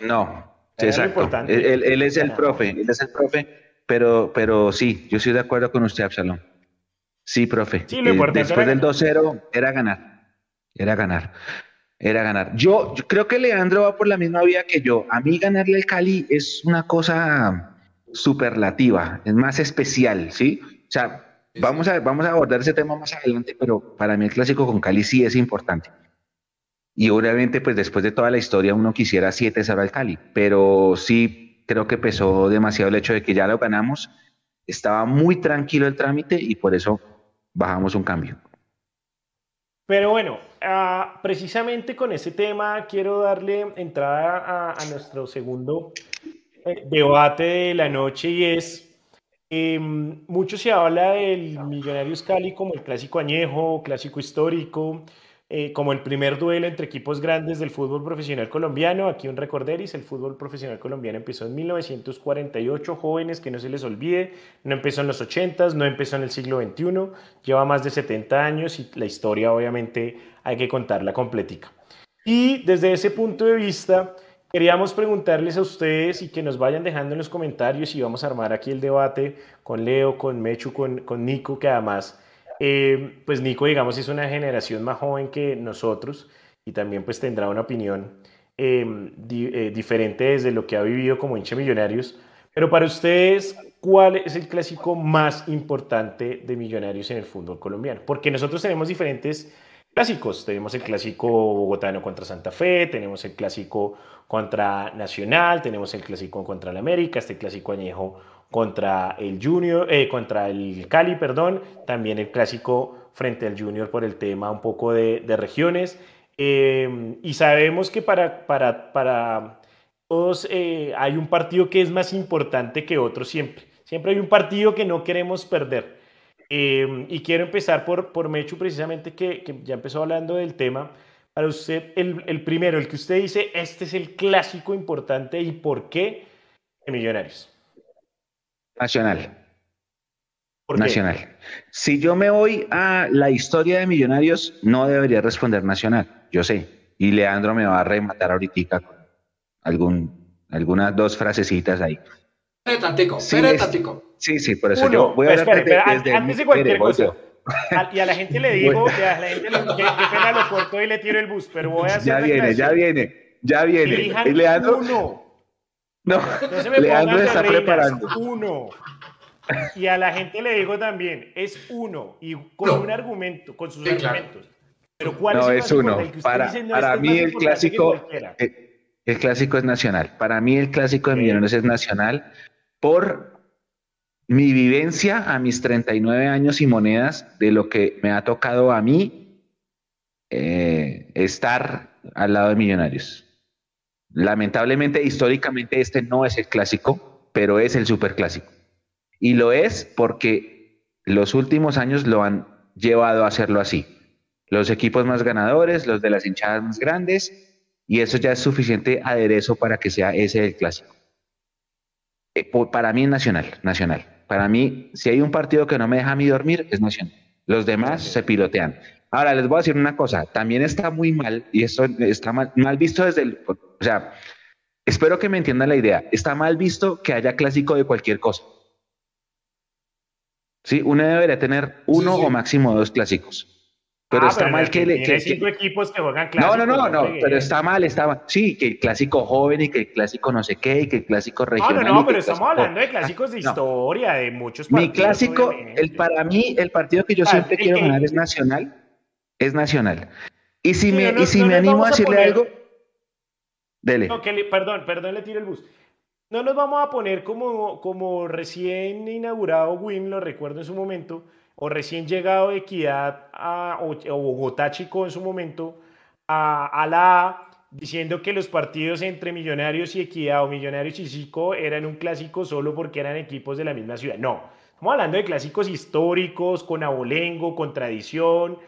No, exacto. Él, él, es el profe, él es el profe, pero, pero sí, yo estoy de acuerdo con usted, Absalón. Sí, profe. Sí, lo eh, Después del 2-0 era ganar, era ganar era ganar. Yo, yo, creo que Leandro va por la misma vía que yo. A mí ganarle al Cali es una cosa superlativa, es más especial, ¿sí? O sea, vamos a, vamos a abordar ese tema más adelante, pero para mí el clásico con Cali sí es importante. Y obviamente, pues después de toda la historia, uno quisiera 7-0 al Cali, pero sí creo que pesó demasiado el hecho de que ya lo ganamos. Estaba muy tranquilo el trámite y por eso bajamos un cambio. Pero bueno, ah, precisamente con ese tema quiero darle entrada a, nuestro segundo eh, debate de la noche y es, em, mucho se habla del Millonarios Cali como el clásico añejo, clásico histórico, eh, como el primer duelo entre equipos grandes del fútbol profesional colombiano. Aquí un recorderis, el fútbol profesional colombiano empezó en 1948, jóvenes que no se les olvide, no empezó en los 80, no empezó en el siglo XXI, lleva más de 70 años y la historia obviamente hay que contarla completica. Y desde ese punto de vista, queríamos preguntarles a ustedes y que nos vayan dejando en los comentarios y vamos a armar aquí el debate con Leo, con Mechu, con, con Nico, que además eh, pues Nico, digamos, es una generación más joven que nosotros y también pues tendrá una opinión em, eh, diferente desde lo que ha vivido como hincha Millonarios. Pero para ustedes, ¿cuál es el clásico más importante de Millonarios en el fútbol colombiano? Porque nosotros tenemos diferentes clásicos. Tenemos el clásico bogotano contra Santa Fe, tenemos el clásico contra Nacional, tenemos el clásico contra el América, este clásico añejo contra el Junior, eh, contra el Cali, perdón, también el clásico frente al Junior por el tema un poco de, regiones. Eh, y sabemos que para, para, para todos eh, hay un partido que es más importante que otro siempre. Siempre hay un partido que no queremos perder. y quiero empezar por, por Mechu, precisamente, que, que, ya empezó hablando del tema. Para usted, el, el primero, el que usted dice, este es el clásico importante y por qué de Millonarios. Nacional. Nacional. Si yo me voy a la historia de Millonarios, no debería responder Nacional, yo sé. Y Leandro me va a rematar ahorita con algún, algunas dos frasecitas ahí. sí, Sí, sí, por eso yo voy a hablar desde, antes de cualquier cosa. y a la gente le digo, a la gente le, que, pena lo corto y le tiro el bus, pero voy a hacer Ya viene, ya viene, ya viene. Y Leandro, uno. No, Leandro está preparando. Uno. Y a la gente le digo también, es uno, y con un argumento, con sus argumentos. Pero ¿cuál no, es, uno. Para, para este mí el clásico, eh, el, clásico es nacional. Para mí el clásico de Millonarios es nacional por mi vivencia a mis 39 años y monedas de lo que me ha tocado a mí eh, estar al lado de Millonarios. Lamentablemente, históricamente, este no es el clásico, pero es el superclásico. Y lo es porque los últimos años lo han llevado a hacerlo así. Los equipos más ganadores, los de las hinchadas más grandes, y eso ya es suficiente aderezo para que sea ese el clásico. Eh, para mí es nacional, nacional. Para mí, si hay un partido que no me deja a mí dormir, es nacional. Los demás se pilotean. Ahora, les voy a decir una cosa, también está muy mal, y esto está mal, mal visto desde el, o sea, espero que me entiendan la idea. Está mal visto que haya clásico de cualquier cosa. Sí, uno debería tener uno o máximo dos clásicos. Pero ah, está mal que, le. Que, cinco equipos que juegan clásicos. No, no, no, no, pero está mal, está mal. Sí, que el clásico joven y que el clásico no sé qué y que el clásico regional. No, no, no, pero estamos hablando de clásicos de historia, de muchos partidos. Mi clásico, el, para mí, el partido que yo ah, siempre quiero ganar es Nacional. Es Nacional. Y si me, y si me animo a decirle algo, perdón, perdón, le tiro el bus. No nos vamos a poner como, como recién inaugurado WIM, lo recuerdo en su momento, o recién llegado de Equidad a, o, Bogotá Chico en su momento, a, la A, diciendo que los partidos entre Millonarios y Equidad o Millonarios y Chico eran un clásico solo porque eran equipos de la misma ciudad. No, estamos hablando de clásicos históricos, con abolengo, con tradición,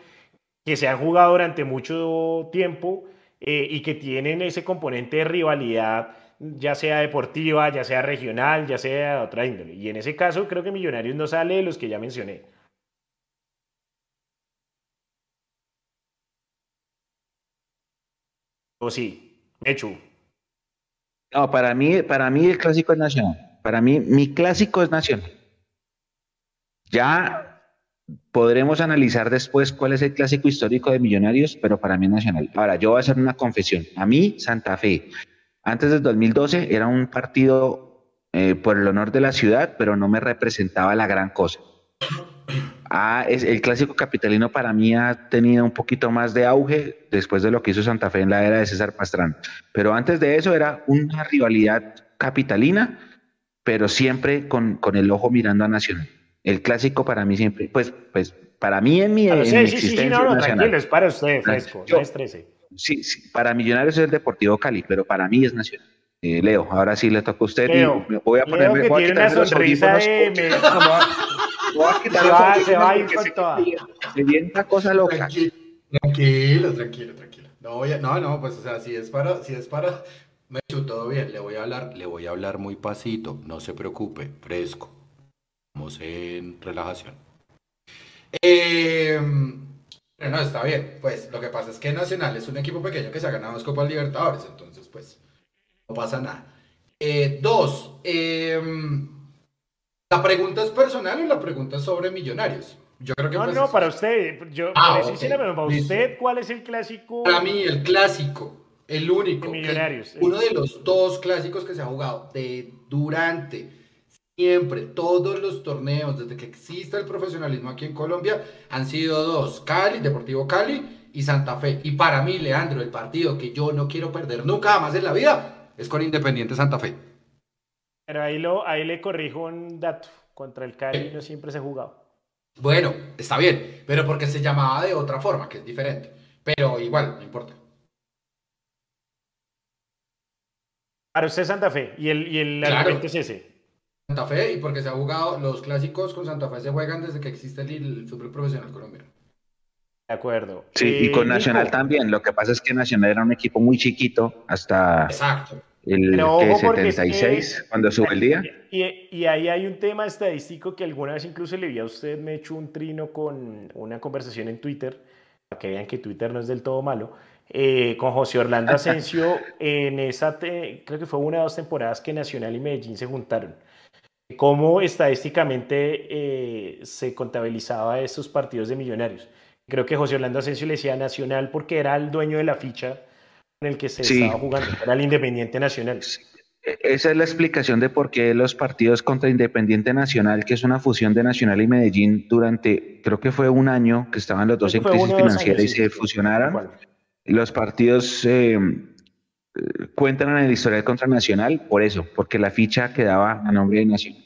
que se han jugado durante mucho tiempo eh, y que tienen ese componente de rivalidad, ya sea deportiva, ya sea regional, ya sea otra índole. Y en ese caso creo que Millonarios no sale de los que ya mencioné. ¿O sí? Hecho. No, para mí, para mí el clásico es nacional. Para mí, mi clásico es nacional. Ya podremos analizar después cuál es el clásico histórico de Millonarios, pero para mí es nacional. Ahora, yo voy a hacer una confesión. A mí, Santa Fe, antes del 2012 era un partido eh, por el honor de la ciudad, pero no me representaba la gran cosa. Ah, el clásico capitalino para mí ha tenido un poquito más de auge después de lo que hizo Santa Fe en la era de César Pastrán. Pero antes de eso era una rivalidad capitalina, pero siempre con, con el ojo mirando a Nacional. El clásico para mí siempre, pues, pues para mí en mi, en sí, mi sí, existencia sí, no, no, nacional. tranquilo, es para usted, fresco, Yo- no estrese. Sí, sí, para Millonarios es el Deportivo Cali, pero para mí es Nacional. Eh, Leo, ahora sí le toca a usted Leo, y me voy a Leo que voy a tiene una sonrisa de... me- Se va- se va a ir con se- toda. Se viene una cosa loca. Tranquilo, tranquilo, tranquilo, tranquilo. No, voy a- no, no, pues o sea, si es para, si es para, me hecho todo bien, le voy a hablar, le voy a hablar muy pasito, no se preocupe, fresco. Estamos en relajación. Eh, pero no, está bien, pues lo que pasa es que Nacional es un equipo pequeño que se ha ganado dos Copas Libertadores, entonces pues no pasa nada. Eh, dos, eh, la pregunta es personal o la pregunta es sobre millonarios. Yo creo que No, pues, no, es- para usted. Yo, Ah, por eso ok, hice la pregunta. Para usted, ¿cuál es el clásico? Para mí, el clásico, el único, De Millonarios, uno de los dos clásicos que se ha jugado de durante siempre, todos los torneos, desde que existe el profesionalismo aquí en Colombia, han sido dos, Cali, Deportivo Cali y Santa Fe. Y para mí, Leandro, el partido que yo no quiero perder nunca más en la vida es con Independiente Santa Fe. Pero ahí, lo, ahí le corrijo un dato. Contra el Cali no siempre se ha jugado. Bueno, está bien, pero porque se llamaba de otra forma, que es diferente. Pero igual, no importa. Para usted Santa Fe. Y el, y el Claro. argumento es ese. Santa Fe y porque se ha jugado, los clásicos con Santa Fe se juegan desde que existe el, el fútbol profesional colombiano. De acuerdo. Sí, Eh, y con Nacional Nico, también. Lo que pasa es que Nacional era un equipo muy chiquito hasta Exacto. el es 76, que- cuando sube el día. Y, y ahí hay un tema estadístico que alguna vez incluso le vi a usted, me echó un trino con una conversación en Twitter, para que vean que Twitter no es del todo malo, eh, con José Orlando Asensio en esa, te- creo que fue una o dos temporadas que Nacional y Medellín se juntaron. Cómo estadísticamente eh, se contabilizaba esos partidos de millonarios. Creo que José Orlando Asensio le decía Nacional porque era el dueño de la ficha en el que se Sí. estaba jugando, era el Independiente Nacional. E- Esa es la explicación de por qué los partidos contra Independiente Nacional, que es una fusión de Nacional y Medellín, durante, creo que fue un año que estaban los dos en crisis financiera y se fusionaron. igual. Los partidos eh, cuentan en el historial contra Nacional por eso, porque la ficha quedaba a nombre de Nacional.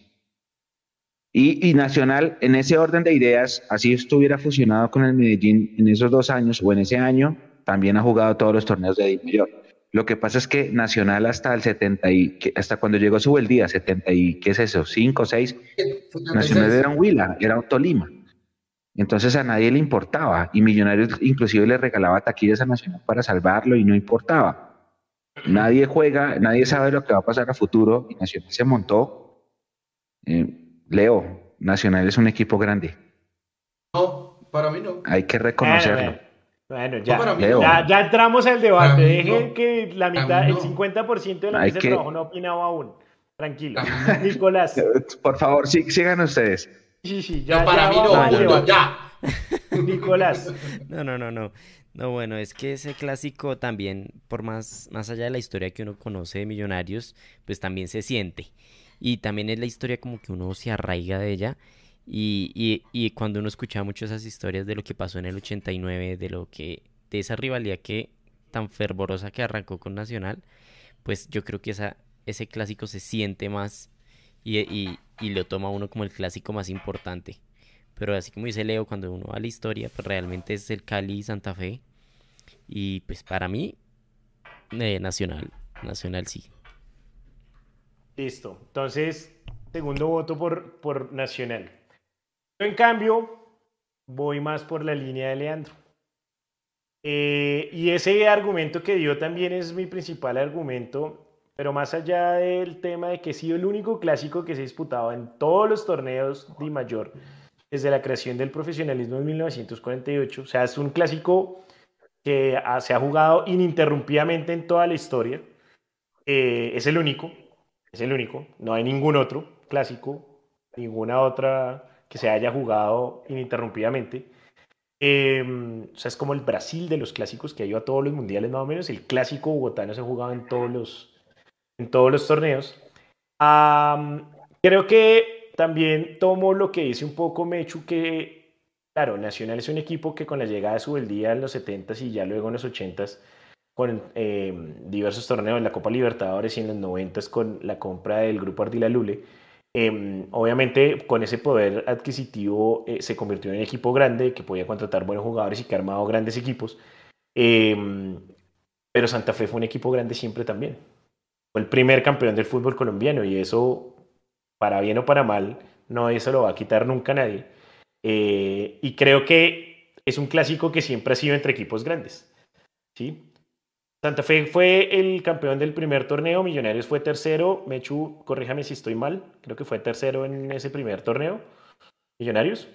Y, y Nacional, en ese orden de ideas, así estuviera fusionado con el Medellín en esos dos años o en ese año, también ha jugado todos los torneos de Mayor. Lo que pasa es que Nacional hasta el 70 y, hasta cuando llegó su el día, 70 y, ¿qué es eso? 5, 6, 76. Nacional era un Huila, era un Tolima. Entonces a nadie le importaba y Millonarios inclusive le regalaba taquillas a Nacional para salvarlo y no importaba. Nadie juega, nadie sabe lo que va a pasar a futuro y Nacional se montó. Eh, Leo, Nacional es un equipo grande, No, para mí no. hay que reconocerlo. Bueno, bueno, ya, no. ya, ya entramos al debate. Dejen no. que la mitad, mí el no. 50% de la Hay mesa de que- trabajo no ha opinado aún. Tranquilo. Nicolás. Por favor, sí, sigan ustedes. Sí, sí, ya, No, para ya mí no, no, ya. Nicolás. No, no, no, no. No, bueno, es que ese clásico también, por más, más allá de la historia que uno conoce de Millonarios, pues también se siente. Y también es la historia como que uno se arraiga de ella. Y, y, y cuando uno escucha mucho esas historias de lo que pasó en el 89, de lo que, de esa rivalidad que tan fervorosa que arrancó con Nacional, pues yo creo que esa, ese clásico se siente más y, y, y lo toma uno como el clásico más importante. Pero así como dice Leo, cuando uno va a la historia, pues realmente es el Cali y Santa Fe. Y pues para mí, eh, Nacional, Nacional sí. Listo. Entonces, segundo voto por, por Nacional. Yo, en cambio, voy más por la línea de Leandro. Eh, y ese argumento que dio también es mi principal argumento, pero más allá del tema de que ha sido el único clásico que se ha disputado en todos los torneos de mayor desde la creación del profesionalismo en 1948, o sea, es un clásico que se ha jugado ininterrumpidamente en toda la historia, eh, es el único, es el único, no hay ningún otro clásico, ninguna otra que se haya jugado ininterrumpidamente. Em, o sea, es como el Brasil de los clásicos que ha ido a todos los mundiales más o menos. El clásico bogotano se ha jugado en todos los, en todos los torneos. creo que también tomo lo que dice un poco Mechu, que claro, Nacional es un equipo que con la llegada de su día en los 70s y ya luego en los 80s, con em, diversos torneos en la Copa Libertadores y en los 90s con la compra del grupo Ardila Lule, Em, obviamente, con ese poder adquisitivo eh, se convirtió en un equipo grande que podía contratar buenos jugadores y que ha armado grandes equipos. Em, pero Santa Fe fue un equipo grande siempre también. Fue el primer campeón del fútbol colombiano y eso, para bien o para mal, no eso lo va a quitar nunca nadie. Eh, y creo que es un clásico que siempre ha sido entre equipos grandes. ¿sí? Santa Fe fue el campeón del primer torneo, Millonarios fue tercero. Mechu, corríjame si estoy mal, creo que fue tercero en ese primer torneo. Millonarios.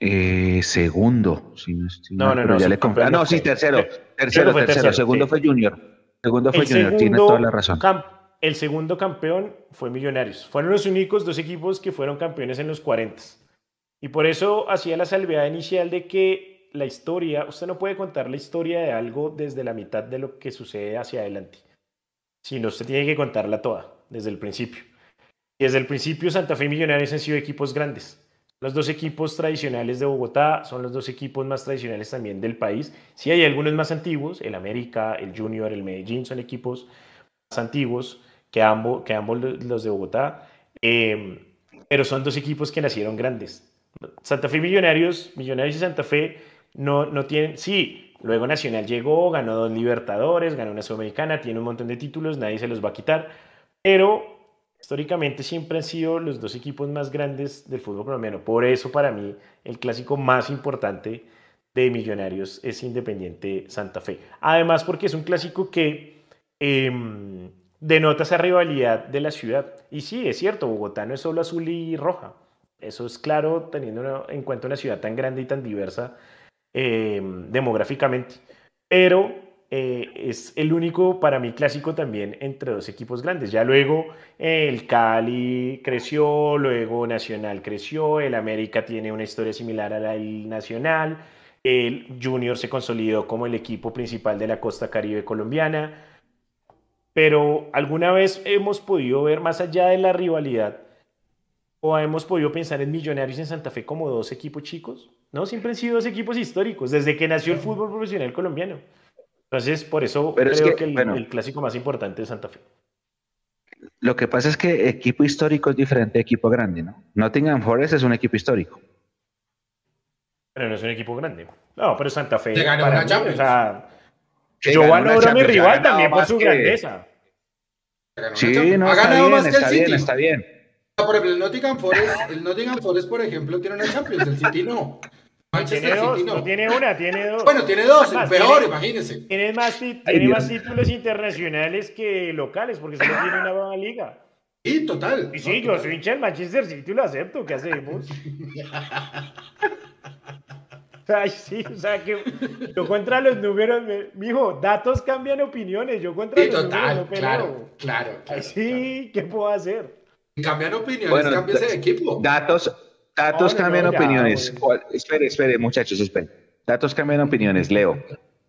Eh, segundo, si no estoy no, no, no, ya le ah, no, sí, tercero, tercero, tercero, segundo fue Junior, segundo fue Junior, tiene toda la razón. El segundo campeón fue Millonarios. Fueron los únicos dos equipos que fueron campeones en los 40. Y por eso hacía la salvedad inicial de que la historia, usted no puede contar la historia de algo desde la mitad de lo que sucede hacia adelante, sino usted tiene que contarla toda, desde el principio. Y desde el principio Santa Fe y Millonarios han sido equipos grandes. Los dos equipos tradicionales de Bogotá son los dos equipos más tradicionales también del país. Sí hay algunos más antiguos, el América, el Junior, el Medellín son equipos más antiguos que ambos, que ambos los de Bogotá, eh, pero son dos equipos que nacieron grandes. Santa Fe Millonarios, Millonarios y Santa Fe no, no tienen, sí, luego Nacional llegó, ganó dos Libertadores, ganó una Sudamericana, tiene un montón de títulos, nadie se los va a quitar, pero históricamente siempre han sido los dos equipos más grandes del fútbol colombiano. Por eso para mí el clásico más importante de Millonarios es Independiente Santa Fe. Además porque es un clásico que em, denota esa rivalidad de la ciudad. Y sí, es cierto, Bogotá no es solo azul y roja. Eso es claro teniendo en cuenta una ciudad tan grande y tan diversa eh, demográficamente. Pero eh, es el único para mí clásico también entre dos equipos grandes. Ya luego el Cali creció, luego Nacional creció, el América tiene una historia similar a la del Nacional, el Junior se consolidó como el equipo principal de la costa caribe colombiana. Pero alguna vez hemos podido ver más allá de la rivalidad o hemos podido pensar en Millonarios en Santa Fe como dos equipos chicos. No, siempre han sido dos equipos históricos, desde que nació el fútbol profesional colombiano. Entonces, por eso creo que, el, clásico más importante es Santa Fe. Lo que pasa es que equipo histórico es diferente de equipo grande, ¿no? Nottingham Forest es un equipo histórico. Pero no es un equipo grande. No, pero Santa Fe. ganó una Champions. O sea, yo valoro a mi rival también por su grandeza. Sí, no, está bien, está bien, está bien. Por ejemplo, el Nottingham Forest, el Nottingham Forest, por ejemplo, tiene una Champions, el City no. tiene dos, no. tiene una, tiene dos. Bueno, tiene dos, el peor, imagínese. Tiene, más, tiene más, títulos internacionales que locales, porque solo tiene una buena liga. Sí, total. Y sí, yo soy hincha del Manchester City, lo acepto, ¿qué hacemos? Ay, sí, o sea que yo contra los números, mijo, datos cambian opiniones, yo contra los total, números no Claro, claro, Ay, sí, ¿qué puedo hacer? Cambian opiniones, bueno, de equipo. Datos, datos cambian opiniones. Espere, espere, muchachos, espere. Datos cambian opiniones. Leo,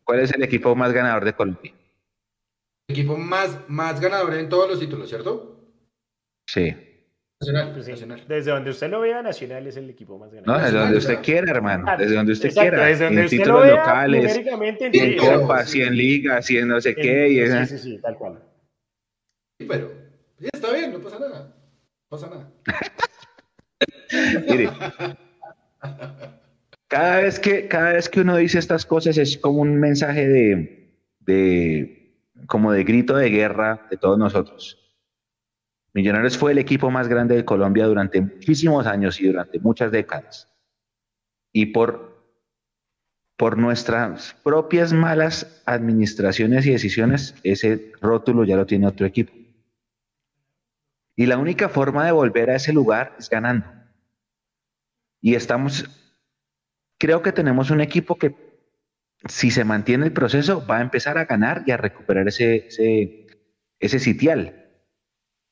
¿cuál es el equipo más ganador de Colombia? El equipo más, más ganador en todos los títulos, ¿cierto? Sí. Nacional, pues nacional. Desde donde usted lo vea, Nacional es el equipo más ganador. No, desde donde usted quiera, hermano. Desde donde usted quiera. Desde donde en usted títulos lo vea, locales, en, en copas, y en ligas, y en no sé qué. Y sí, sí, sí, tal cual. Sí, pero ya está bien, no pasa nada pasa nada. Mire, cada vez, que, cada vez que uno dice estas cosas es como un mensaje de, de, como de grito de guerra de todos nosotros. Millonarios fue el equipo más grande de Colombia durante muchísimos años y durante muchas décadas. Y por por nuestras propias malas administraciones y decisiones, ese rótulo ya lo tiene otro equipo. Y la única forma de volver a ese lugar es ganando. Y estamos, creo que tenemos un equipo que si se mantiene el proceso va a empezar a ganar y a recuperar ese, ese, ese sitial.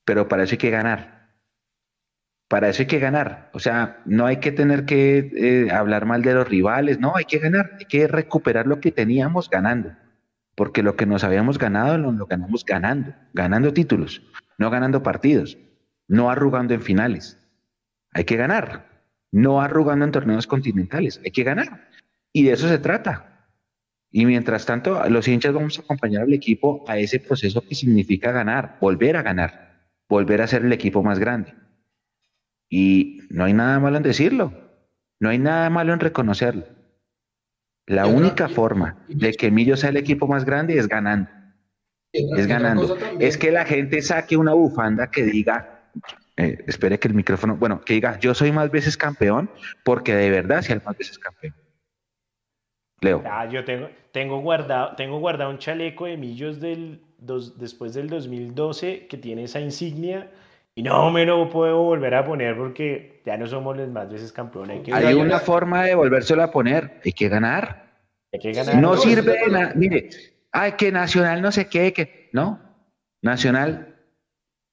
Pero para eso hay que ganar. Para eso hay que ganar. O sea, no hay que tener que eh, hablar mal de los rivales, no, hay que ganar, hay que recuperar lo que teníamos ganando. Porque lo que nos habíamos ganado lo, lo ganamos ganando, ganando títulos, no ganando partidos, no arrugando en finales. Hay que ganar, no arrugando en torneos continentales, hay que ganar. Y de eso se trata. Y mientras tanto, los hinchas vamos a acompañar al equipo a ese proceso que significa ganar, volver a ganar, volver a ser el equipo más grande. Y no hay nada malo en decirlo, no hay nada malo en reconocerlo. La única forma de que Millo sea el equipo más grande es ganando. Es ganando. Es que la gente saque una bufanda que diga, eh, espere que el micrófono, bueno, que diga, yo soy más veces campeón, porque de verdad sea el más veces campeón. Leo. Ah, yo tengo, tengo, guardado, tengo guardado un chaleco de Millos del, dos, después del 2012 que tiene esa insignia y no me lo puedo volver a poner porque ya no somos los más veces campeones. Hay, una forma de volvérselo a poner. Hay que ganar. Hay que ganar. No, sirve nada. Mire, ay, que Nacional no sé qué, que. No. Nacional,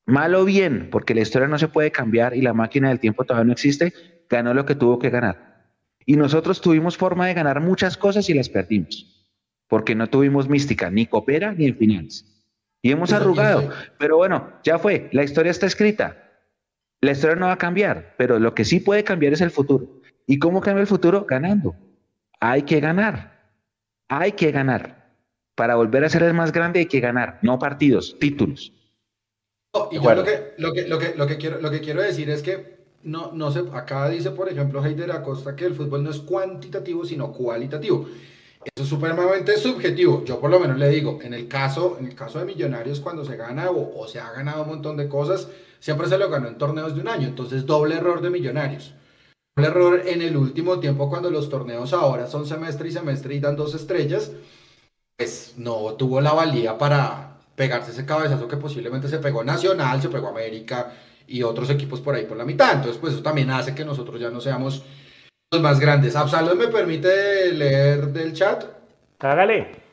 mal o bien, porque la historia no se puede cambiar y la máquina del tiempo todavía no existe, ganó lo que tuvo que ganar. Y nosotros tuvimos forma de ganar muchas cosas y las perdimos. Porque no tuvimos mística, ni coopera ni en finales. Y hemos arrugado. Pero bueno, ya fue. La historia está escrita. La historia no va a cambiar, pero lo que sí puede cambiar es el futuro. ¿Y cómo cambia el futuro? Ganando. Hay que ganar. Hay que ganar. Para volver a ser el más grande hay que ganar, no partidos, títulos. y yo lo que, lo, que, lo, que, lo, que quiero, lo que quiero decir es que no, no se, acá dice, por ejemplo, Heider Acosta que el fútbol no es cuantitativo, sino cualitativo. Eso es supremamente subjetivo. Yo por lo menos le digo, en el caso, en el caso de Millonarios, cuando se gana o, se ha ganado un montón de cosas, siempre se lo ganó en torneos de un año. Entonces, doble error de Millonarios. Doble error en el último tiempo, cuando los torneos ahora son semestre y semestre y dan dos estrellas, pues no tuvo la valía para pegarse ese cabezazo que posiblemente se pegó Nacional, se pegó América y otros equipos por ahí por la mitad. Entonces, pues eso también hace que nosotros ya no seamos más grandes. Absalón me permite leer del chat. Hágale.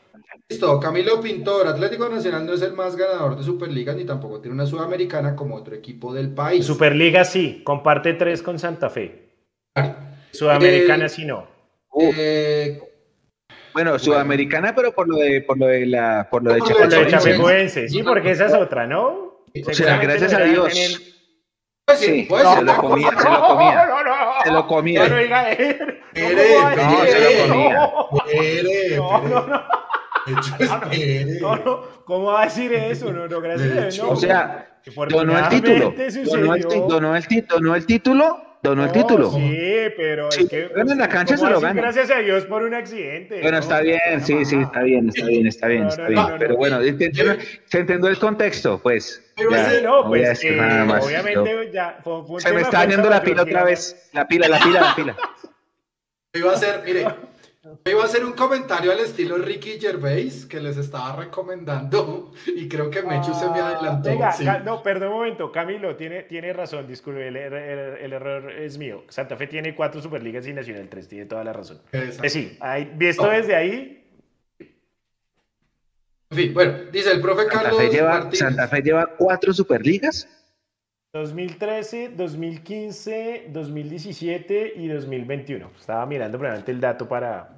Listo, Camilo Pintor, Atlético Nacional no es el más ganador de Superliga ni tampoco tiene una sudamericana como otro equipo del país. Superliga sí, comparte tres con Santa Fe. Sudamericana sí no. Eh, bueno, sudamericana, pero por lo de por lo de la por lo de Chapecoense. Sí, porque esa es otra, ¿no? O sea, gracias a Dios. Sí, se lo comía, se lo comía. Se lo comía. No, no, no. No, no, ¿cómo va a decir eso? No, no, gracias O sea, donó el título. Donó el, donó el título donó el título. Sí, pero es que. en la cancha se lo gana. Gracias a Dios por un accidente. Bueno, está bien, sí, sí, está bien, está bien, está bien, está bien. pero bueno, se entendió el contexto, pues. Pero sí, no, pues eh, obviamente ya. se me está yendo la pila otra vez. La pila, la pila, la pila. Iba a ser, mire, Iba a hacer un comentario al estilo Ricky Gervais que les estaba recomendando y creo que Mechu se me ah, adelantó. Venga, no, perdón un momento, Camilo, tiene, tiene razón, disculpe, el, error es mío. Santa Fe tiene cuatro Superligas y Nacional tres, tiene toda la razón. Eh, sí, visto desde ahí. En fin, bueno, dice el profe Carlos. Fe lleva, Santa Fe lleva cuatro Superligas. 2013, 2015, 2017 y 2021. Estaba mirando probablemente el dato para...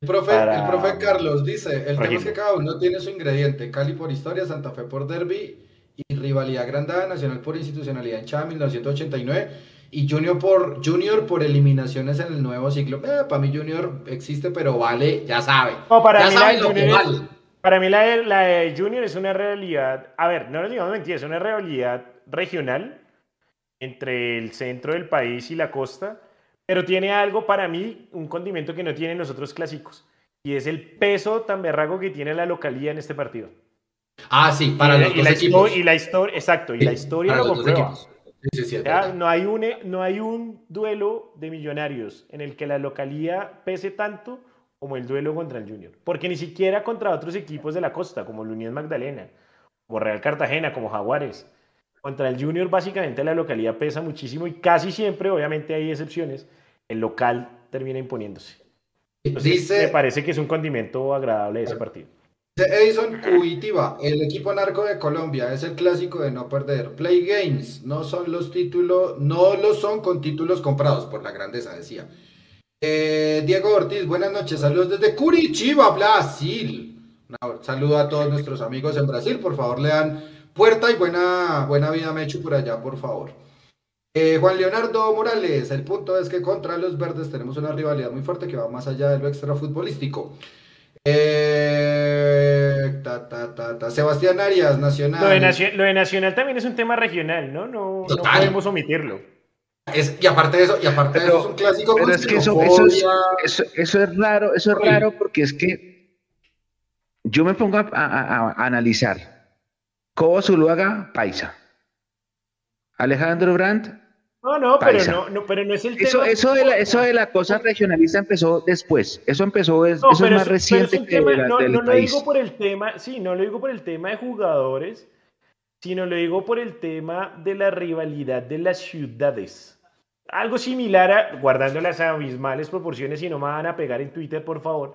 El profe, el profe Carlos dice, el tema es que cada uno tiene su ingrediente, Cali por historia, Santa Fe por derby y rivalidad grandada, Nacional por institucionalidad en Chá 1989 y Junior por, Junior por eliminaciones en el nuevo ciclo. Eh, para mí Junior existe, pero vale, ya sabe. para ya mí lo que vale. Para mí la, la de Junior es una realidad, a ver, no les digamos mentiras, es una realidad regional entre el centro del país y la costa, pero tiene algo para mí, un condimento que no tienen los otros clásicos, y es el peso tan berrago que tiene la localía en este partido. Ah, sí, para y, los y la Y la historia, exacto, y la historia lo comprueba. no, hay un, no hay un duelo de millonarios en el que la localía pese tanto como el duelo contra el Junior. Porque ni siquiera contra otros equipos de la costa, como el Unión Magdalena, como Real Cartagena, como Jaguares. Contra el Junior básicamente la localidad pesa muchísimo y casi siempre, obviamente hay excepciones, el local termina imponiéndose. Dice, me parece que es un condimento agradable de ese partido. Edison Cuitiba, el equipo narco de Colombia, es el clásico de no perder. Play Games, no son los títulos, no lo son con títulos comprados por la grandeza, decía. Eh, Diego Ortiz, buenas noches, saludos desde Curitiba, Brasil. Un saludo a todos nuestros amigos en Brasil, por favor le dan puerta y buena, buena vida Mechu por allá, por favor. Eh, Juan Leonardo Morales, el punto es que contra los verdes tenemos una rivalidad muy fuerte que va más allá de lo extrafutbolístico. Eh, Sebastián Arias, Nacional. Lo de, Nacional también es un tema regional, ¿no? No, podemos omitirlo. y aparte de eso, y aparte de eso es un clásico pero es que eso, es, raro, eso es raro porque es que yo me pongo a, analizar. Cobo Zuluaga, Paisa. Alejandro Brandt, no, no, pero no, pero no es el eso, tema. Eso de, la, eso de la cosa regionalista empezó después. Eso empezó, eso es más reciente que no, no lo digo por el tema, sí, no lo digo por el tema de jugadores, sino lo digo por el tema de la rivalidad de las ciudades. Algo similar a, guardando las abismales proporciones, y no me van a pegar en Twitter, por favor,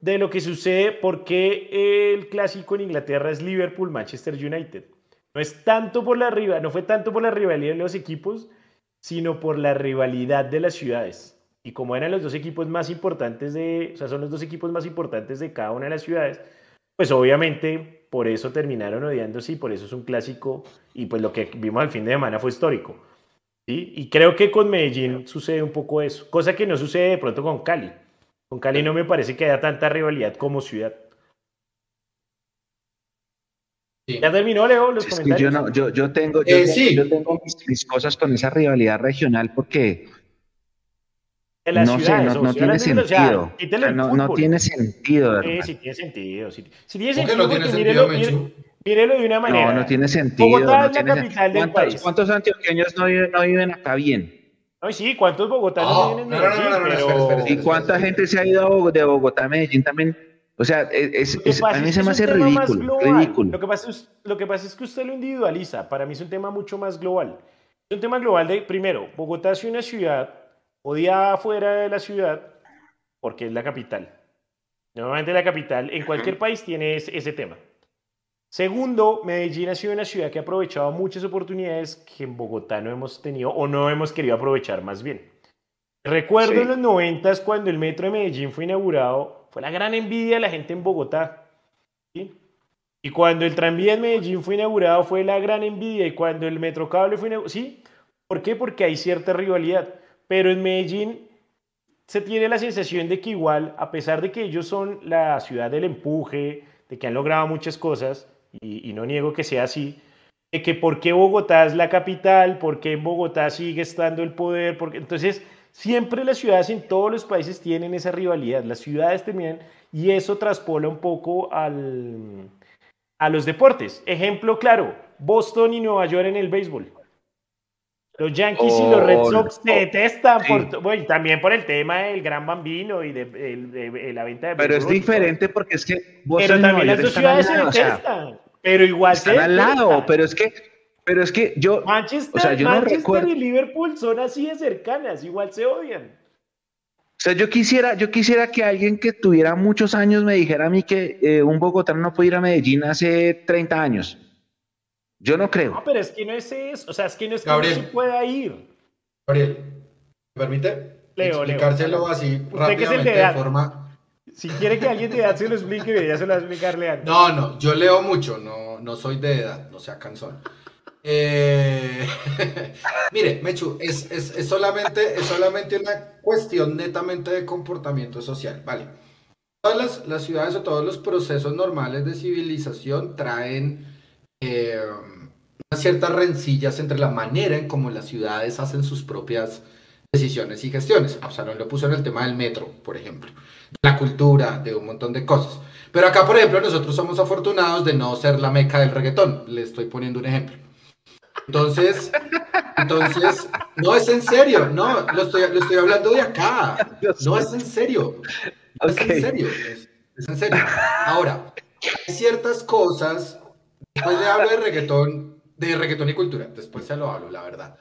de lo que sucede, porque el clásico en Inglaterra es Liverpool-Manchester United. No es tanto por la no fue tanto por la rivalidad de los equipos, sino por la rivalidad de las ciudades. Y como eran los dos equipos más importantes de, o sea, son los dos equipos más importantes de cada una de las ciudades, pues obviamente por eso terminaron odiándose y por eso es un clásico y pues lo que vimos al fin de semana fue histórico. ¿sí? Y creo que con Medellín sucede un poco eso, cosa que no sucede de pronto con Cali. Con Cali no me parece que haya tanta rivalidad como ciudad. ¿Ya terminó, Leo, los comentarios? yo, no, yo, yo tengo, yo, eh, yo tengo mis, cosas con esa rivalidad regional porque no sé, no, no tiene sentido. no, no, tiene sentido. Sí, sí tiene sentido. Sí, tiene sentido. No tiene sentido, mírelo, de una manera. No, no tiene sentido. Bogotá es la capital del ¿Cuántos, país. ¿Cuántos antioqueños no viven, no viven acá bien? Ay, sí, ¿cuántos bogotanos oh, viven en Medellín? pero... ¿Y cuánta gente se ha ido de Bogotá a Medellín también o sea, es, a mí se me hace ridículo, ridículo. Lo que, pasa es, lo que pasa es que usted lo individualiza. Para mí es un tema mucho más global. Es un tema global de, primero, Bogotá es una ciudad odiada fuera de la ciudad porque es la capital. Normalmente la capital en cualquier país tiene ese, ese tema. Segundo, Medellín ha sido una ciudad que ha aprovechado muchas oportunidades que en Bogotá no hemos tenido o no hemos querido aprovechar más bien. Recuerdo en los noventas cuando el metro de Medellín fue inaugurado, fue la gran envidia de la gente en Bogotá. Y cuando el tranvía en Medellín fue inaugurado, fue la gran envidia. Y cuando el Metrocable fue inaugurado, ¿sí? ¿Por qué? Porque hay cierta rivalidad. Pero en Medellín se tiene la sensación de que igual, a pesar de que ellos son la ciudad del empuje, de que han logrado muchas cosas, y, no niego que sea así, de que por qué Bogotá es la capital, por qué en Bogotá sigue estando el poder, porque entonces Siempre las ciudades en todos los países tienen esa rivalidad. Las ciudades terminan y eso traspola un poco al, a los deportes. Ejemplo claro, Boston y Nueva York en el béisbol. Los Yankees y los Red Sox se detestan bueno, también por el tema del gran bambino y de, la venta de Pero es diferente porque es que Boston Pero también las dos ciudades se detestan. pero igual están al lado, pero es que pero es que yo. Manchester, y Liverpool son así de cercanas, igual se odian. O sea, yo quisiera, yo quisiera que alguien que tuviera muchos años me dijera a mí que eh, un bogotano no puede ir a Medellín hace 30 años. Yo no creo. No, pero es que no es eso. O sea, es que no es que no se pueda ir. Gabriel, ¿me permite? Leo, explicárselo así rápidamente de, forma. Si quiere que alguien de edad se lo explique, ya se lo va a explicarle No, no, yo leo mucho, no, no soy de edad, no sea cansón. Eh, mire, Mechu, es, solamente, es solamente una cuestión netamente de comportamiento social, ¿vale? Todas las, ciudades o todos los procesos normales de civilización traen eh, unas ciertas rencillas entre la manera en cómo las ciudades hacen sus propias decisiones y gestiones. Absalón lo puso en el tema del metro, por ejemplo, de la cultura, de un montón de cosas. Pero acá, por ejemplo, nosotros somos afortunados de no ser la meca del reggaetón. Le estoy poniendo un ejemplo. Entonces, entonces, no es en serio, no, lo estoy, lo estoy hablando de acá, no es en serio. Es en serio, es, es en serio. Ahora, hay ciertas cosas, después le hablo de reggaetón, de reggaetón y cultura, después se lo hablo, la verdad.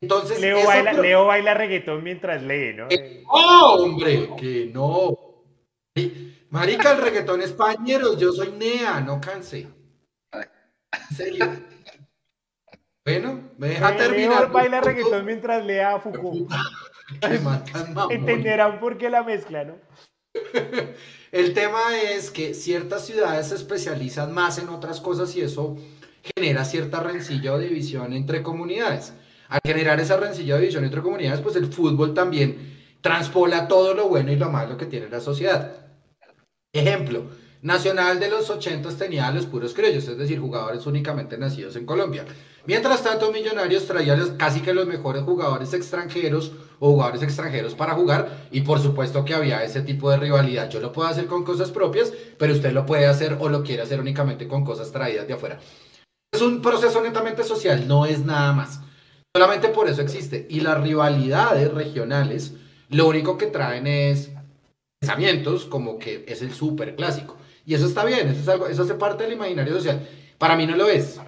Entonces, Leo baila, pro- Leo baila reggaetón mientras lee, ¿no? que no, hombre, que no. Marica, el reggaetón español, yo soy Nea, no canse. En serio. Bueno, me deja Leo terminar. baila reggaetón mientras lee a Foucault. Entenderán por qué la mezcla, ¿no? El tema es que ciertas ciudades se especializan más en otras cosas y eso genera cierta rencilla o división entre comunidades. Al generar esa rencilla o división entre comunidades, pues el fútbol también transpola todo lo bueno y lo malo que tiene la sociedad. Ejemplo, Nacional de los 80 tenía a los puros criollos, es decir, jugadores únicamente nacidos en Colombia. Mientras tanto, Millonarios traía casi que los mejores jugadores extranjeros o jugadores extranjeros para jugar y por supuesto que había ese tipo de rivalidad. Yo lo puedo hacer con cosas propias, pero usted lo puede hacer o lo quiere hacer únicamente con cosas traídas de afuera. Es un proceso netamente social, no es nada más. Solamente por eso existe. Y las rivalidades regionales, lo único que traen es pensamientos como que es el súper clásico. Y eso está bien, eso, es algo, eso hace parte del imaginario social. Para mí no lo es.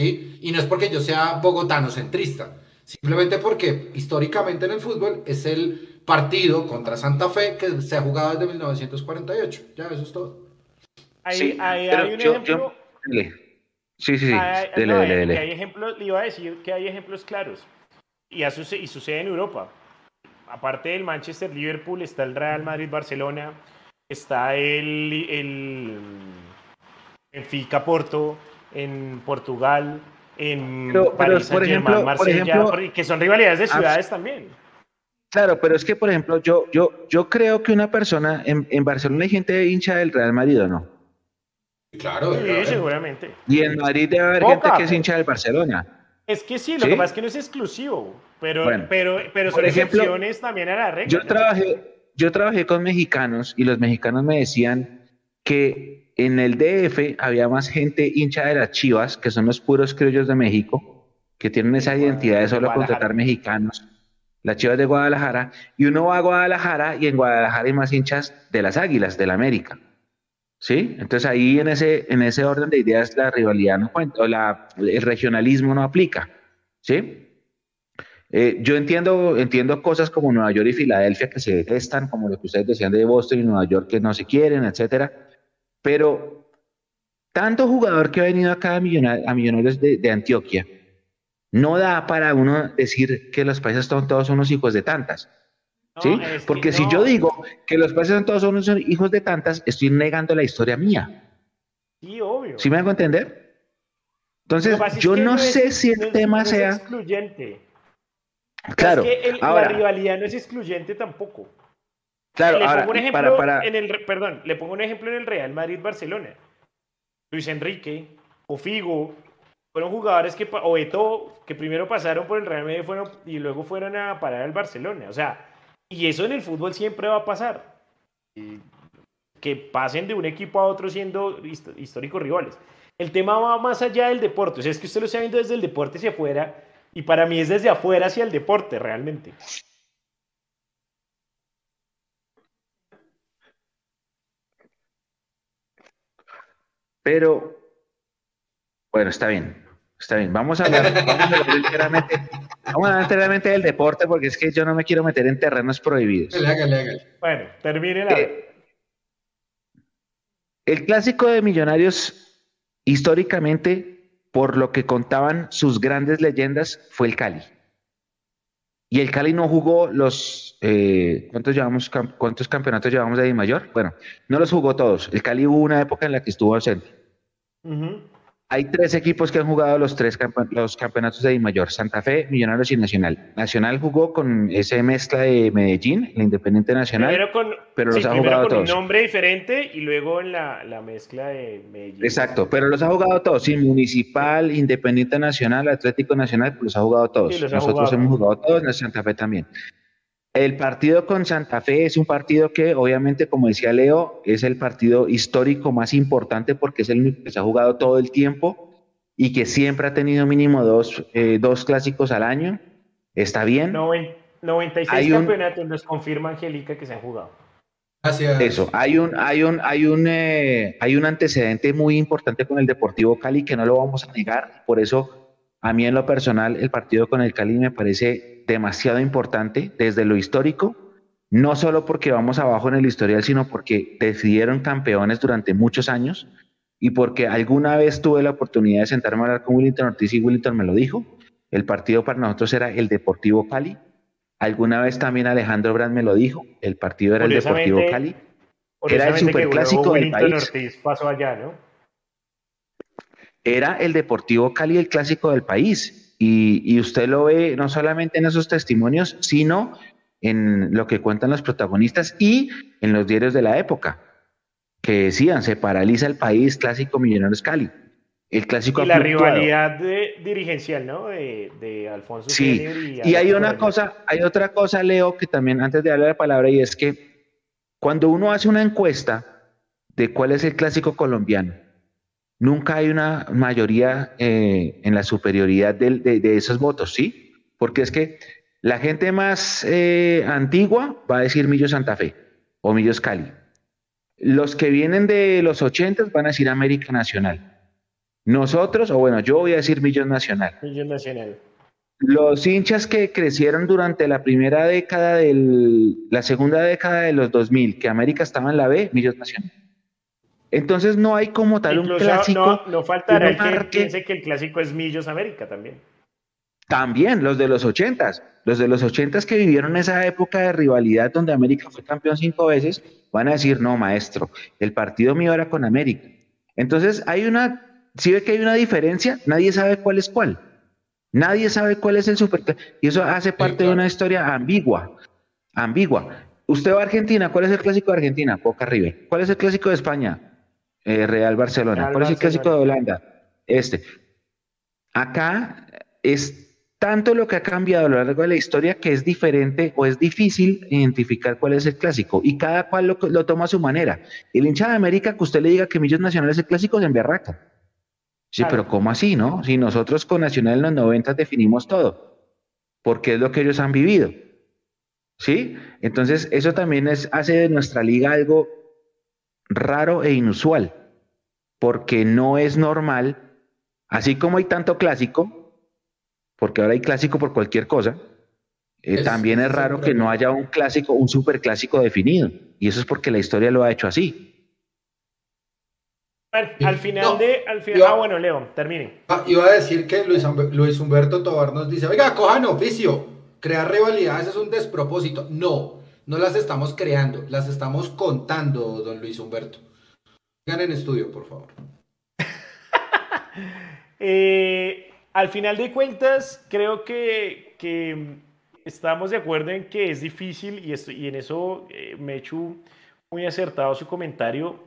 ¿sí? Y no es porque yo sea bogotano centrista, simplemente porque históricamente en el fútbol es el partido contra Santa Fe que se ha jugado desde 1948. Ya, eso es todo. Ahí, Sí, ahí pero hay un yo- ejemplo. yo- dele. Sí, sí, sí. hay, Dele, no, dele, hay- dele. hay ejemplos, le iba a decir que hay ejemplos claros. Y, y sucede en Europa. Aparte del Manchester Liverpool, está el Real Madrid Barcelona, está el, el Benfica Porto en Portugal, en Pero- pero, París por ejemplo- por Marsella, ejemplo- por- que son rivalidades de ciudades también. Claro, pero es que, por ejemplo, yo, yo, yo creo que una persona en, en Barcelona hay gente hincha del Real Madrid o no. Claro, Sí, haber. seguramente. Y en Madrid debe haber Poca, gente que es hincha del Barcelona. Es que sí, lo ¿Sí? que pasa es que no es exclusivo, pero, Bueno, pero, pero por son ejemplo, excepciones también a la regla. Yo ¿no? trabajé, yo trabajé con mexicanos y los mexicanos me decían que en el DF había más gente hincha de las Chivas, que son los puros criollos de México, que tienen esa identidad de solo contratar mexicanos, las Chivas de Guadalajara, y uno va a Guadalajara y en Guadalajara hay más hinchas de las Águilas, del América. ¿Sí? Entonces ahí en ese, en ese orden de ideas la rivalidad no cuenta, o la, el regionalismo no aplica. ¿Sí? Eh, yo entiendo, entiendo cosas como Nueva York y Filadelfia que se detestan, como lo que ustedes decían de Boston y Nueva York que no se quieren, etcétera. Pero tanto jugador que ha venido acá a, Millona- a Millonarios de, de Antioquia, no da para uno decir que los países son todos unos hijos de tantas. No, ¿sí? Porque si no. yo digo que los países son todos unos hijos de tantas, estoy negando la historia mía. Sí, obvio. ¿Sí me hago entender? Entonces, yo no es- sé si el tema no es sea... excluyente. Claro, Es que el- la ahora, rivalidad no es excluyente tampoco. Claro, le ahora, pongo un ejemplo para, para, en el perdón, le pongo un ejemplo en el Real Madrid Barcelona. Luis Enrique o Figo fueron jugadores que o que primero pasaron por el Real Madrid fueron, y luego fueron a parar al Barcelona, o sea, y eso en el fútbol siempre va a pasar. Que pasen de un equipo a otro siendo hist- históricos rivales. El tema va más allá del deporte, o sea, es que usted lo está viendo desde el deporte hacia afuera y para mí es desde afuera hacia el deporte realmente. Pero, bueno, está bien, está bien. Vamos a hablar, vamos a hablar enteramente, vamos a hablar enteramente del deporte porque es que yo no me quiero meter en terrenos prohibidos. Hágale, hágale, hágale. Bueno, termine la... Eh, el clásico de Millonarios, históricamente, por lo que contaban sus grandes leyendas, fue el Cali. Y el Cali no jugó los. eh, ¿cuántos, llevamos, ¿Cuántos campeonatos llevamos de Mayor? Bueno, no los jugó todos. El Cali hubo una época en la que estuvo ausente. Hay tres equipos que han jugado los tres campe- los campeonatos de Di Mayor: Santa Fe, Millonarios y Nacional. Nacional jugó con esa mezcla de Medellín, la Independiente Nacional. Primero con, pero sí, los ha primero jugado con un todos. nombre diferente y luego en la, la mezcla de Medellín. Exacto, pero los ha jugado todos, sí, Municipal, Independiente Nacional, Atlético Nacional, los ha jugado todos. Sí, los ha Nosotros jugado. hemos jugado todos, en Santa Fe también. El partido con Santa Fe es un partido que, obviamente, como decía Leo, es el partido histórico más importante porque es el único que se ha jugado todo el tiempo y que siempre ha tenido mínimo dos, eh, dos clásicos al año. Está bien. Noven- 96 Hay un- campeonatos nos confirma Angélica que se han jugado. Gracias. Eso, hay un, hay un, hay un, eh, hay un antecedente muy importante con el Deportivo Cali que no lo vamos a negar. Por eso, a mí en lo personal, el partido con el Cali me parece demasiado importante desde lo histórico, no solo porque vamos abajo en el historial, sino porque decidieron campeones durante muchos años y porque alguna vez tuve la oportunidad de sentarme a hablar con Willington Ortiz y Willington me lo dijo. El partido para nosotros era el Deportivo Cali Alguna vez también Alejandro Brand me lo dijo, el partido era el Deportivo Cali. Era el superclásico del país. Era el Deportivo Cali el clásico del país. Y, y usted lo ve no solamente en esos testimonios, sino en lo que cuentan los protagonistas y en los diarios de la época, que decían, se paraliza el país, clásico Millonarios Cali. El clásico y la rivalidad dirigencial, ¿no? De, Alfonso. Sí, y, hay una cosa, hay otra cosa, Leo, que también antes de darle la palabra, y es que cuando uno hace una encuesta de cuál es el clásico colombiano, nunca hay una mayoría eh, en la superioridad de, esos votos, ¿sí? Porque es que la gente más eh, antigua va a decir Millo Santa Fe o Millos Cali. Los que vienen de los 80 van a decir América Nacional. Nosotros, o bueno, yo voy a decir Millón Nacional. Millón Nacional. Los hinchas que crecieron durante la primera década del, la segunda década de los 2000, que América estaba en la B, Millón Nacional. Entonces no hay como tal un clásico. No, no faltará el que piense que el clásico es Millos América también. También, los de los ochentas, los de los ochentas que vivieron esa época de rivalidad donde América fue campeón cinco veces, van a decir, no, maestro, el partido mío era con América. Entonces hay una si ve que hay una diferencia, nadie sabe cuál es cuál. Nadie sabe cuál es el super. Y eso hace parte de una historia ambigua. Ambigua. Usted va a Argentina, ¿cuál es el clásico de Argentina? Boca River. ¿Cuál es el clásico de España? Eh, Real Barcelona. ¿Cuál es el clásico de Holanda? Este. Acá es tanto lo que ha cambiado a lo largo de la historia que es diferente o es difícil identificar cuál es el clásico y cada cual lo, toma a su manera. El hincha de América que usted le diga que Millos Nacional es el clásico se emberraca. Sí, pero ¿cómo así, no? Si nosotros con Nacional en los 90 definimos todo, porque es lo que ellos han vivido. ¿Sí? Entonces, eso también es, hace de nuestra liga algo raro e inusual, porque no es normal, así como hay tanto clásico, porque ahora hay clásico por cualquier cosa, eh, también es raro que no haya un clásico, un superclásico definido, y eso es porque la historia lo ha hecho así al final de. Al final, ah, bueno, Leo, termine. Ah, iba a decir que Luis, Luis Humberto Tobar nos dice: Oiga, cojan oficio. Crear rivalidades es un despropósito. No, no las estamos creando, las estamos contando, don Luis Humberto. Vengan en estudio, por favor. Eh, al final de cuentas, creo que, que, estamos de acuerdo en que es difícil, y, en eso eh, me he hecho muy acertado su comentario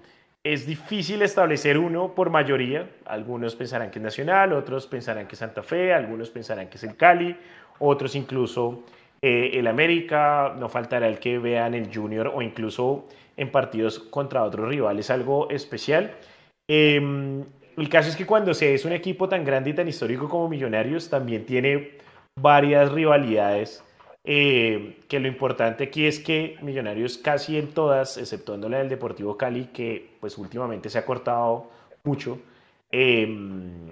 es difícil establecer uno por mayoría. Algunos pensarán que es Nacional, otros pensarán que es Santa Fe, algunos pensarán que es el Cali, otros incluso eh, el América. No faltará el que vean el Junior o incluso en partidos contra otros rivales algo especial. Em, el caso es que cuando se es un equipo tan grande y tan histórico como Millonarios, también tiene varias rivalidades eh, que lo importante aquí es que Millonarios casi en todas, exceptuando la del Deportivo Cali, que pues últimamente se ha cortado mucho, em,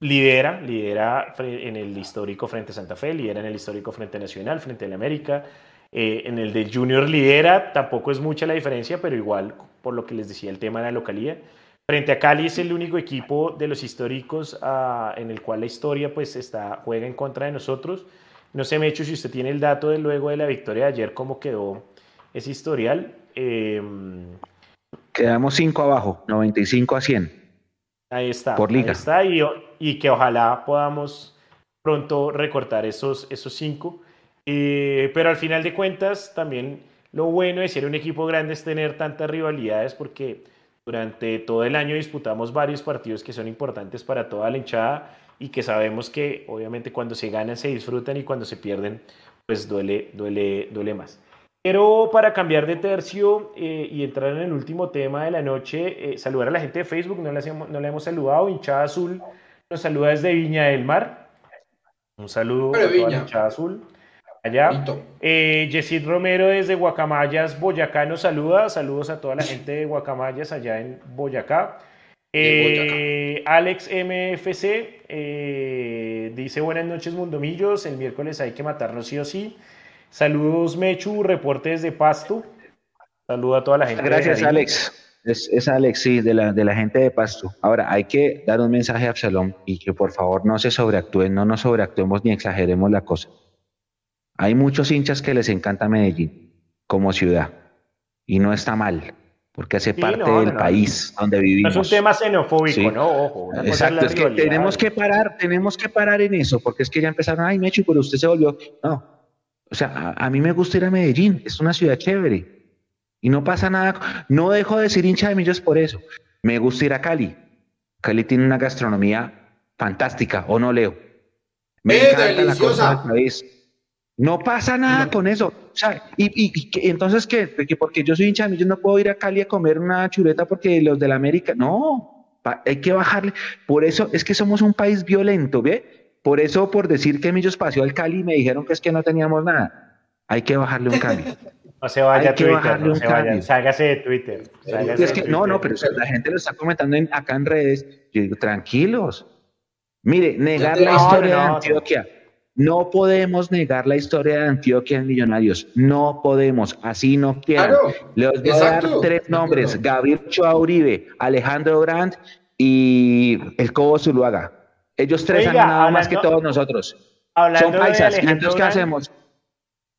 lidera, lidera en el histórico frente Santa Fe, lidera en el histórico frente Nacional, frente a la América, eh, en el de Junior lidera, tampoco es mucha la diferencia, pero igual, por lo que les decía el tema de la localidad. Frente a Cali es el único equipo de los históricos ah, en el cual la historia pues está, juega en contra de nosotros. No sé, Mecho, si usted tiene el dato de luego de la victoria de ayer, cómo quedó ese historial. Em, Quedamos 5 abajo, 95 a 100. Ahí está. Por liga. Ahí está, y, que ojalá podamos pronto recortar esos 5. Eh, pero al final de cuentas, también lo bueno de ser un equipo grande es tener tantas rivalidades porque durante todo el año disputamos varios partidos que son importantes para toda la hinchada y que sabemos que obviamente cuando se ganan se disfrutan y cuando se pierden pues duele, duele, duele más. Pero para cambiar de tercio eh, y entrar en el último tema de la noche, eh, saludar a la gente de Facebook, no le, no le hemos saludado, hinchada azul nos saluda desde Viña del Mar. Un saludo a toda hinchada azul. allá. Eh, Yesid Romero desde Guacamayas, Boyacá nos saluda. Saludos a toda la gente de Guacamayas allá en Boyacá. Eh, Alex MFC eh, dice buenas noches Mundomillos, el miércoles hay que matarnos sí o sí. Saludos Mechu, reporte desde Pasto. Saludo a toda la gente. Gracias. Alex. Es, es Alex, sí, de la, de la gente de Pasto. Ahora, hay que dar un mensaje a Absalom y que por favor no se sobreactúen, no nos sobreactuemos ni exageremos la cosa. Hay muchos hinchas que les encanta Medellín como ciudad y no está mal, porque hace Sí, parte no, del no, no. país donde No vivimos. es un tema xenofóbico, Sí. ¿no? Ojo. Exacto, es que tenemos que parar, tenemos que parar en eso, porque es que ya empezaron, ay, Mechu, pero usted se volvió. No, o sea, a, a mí me gusta ir a Medellín, es una ciudad chévere. Y no pasa nada, no dejo de ser hincha de millos por eso. Me gusta ir a Cali. Cali tiene una gastronomía fantástica, ¿o no, Leo? Me ¡Eh, encanta la deliciosa! costa del país. No pasa nada No. con eso. O sea, y, y- y que- entonces, ¿qué? ¿De que porque yo soy hincha de millos no puedo ir a Cali a comer una chuleta porque los de la América. No, hay que bajarle. Por eso es que somos un país violento, ¿ve? Por eso, por decir que Millos pasó al Cali, me dijeron que es que no teníamos nada. Hay que bajarle un cambio. No se vaya a Twitter, no se vaya, sálgase de Twitter. sálgase Y es de que, no, Twitter. no, pero o sea, la gente lo está comentando en- acá en redes. Yo digo, tranquilos. Mire, negar la no, historia no, de. Antioquia. No podemos negar la historia de Antioquia en Millonarios. No podemos. Así no quieran. Claro, Les voy a dar tres nombres: Gabriel Ochoa Uribe, Alejandro Brandt y el Cobo Zuluaga. Ellos tres han ganado más que todos nosotros. Son paisas. ¿Y entonces qué hacemos?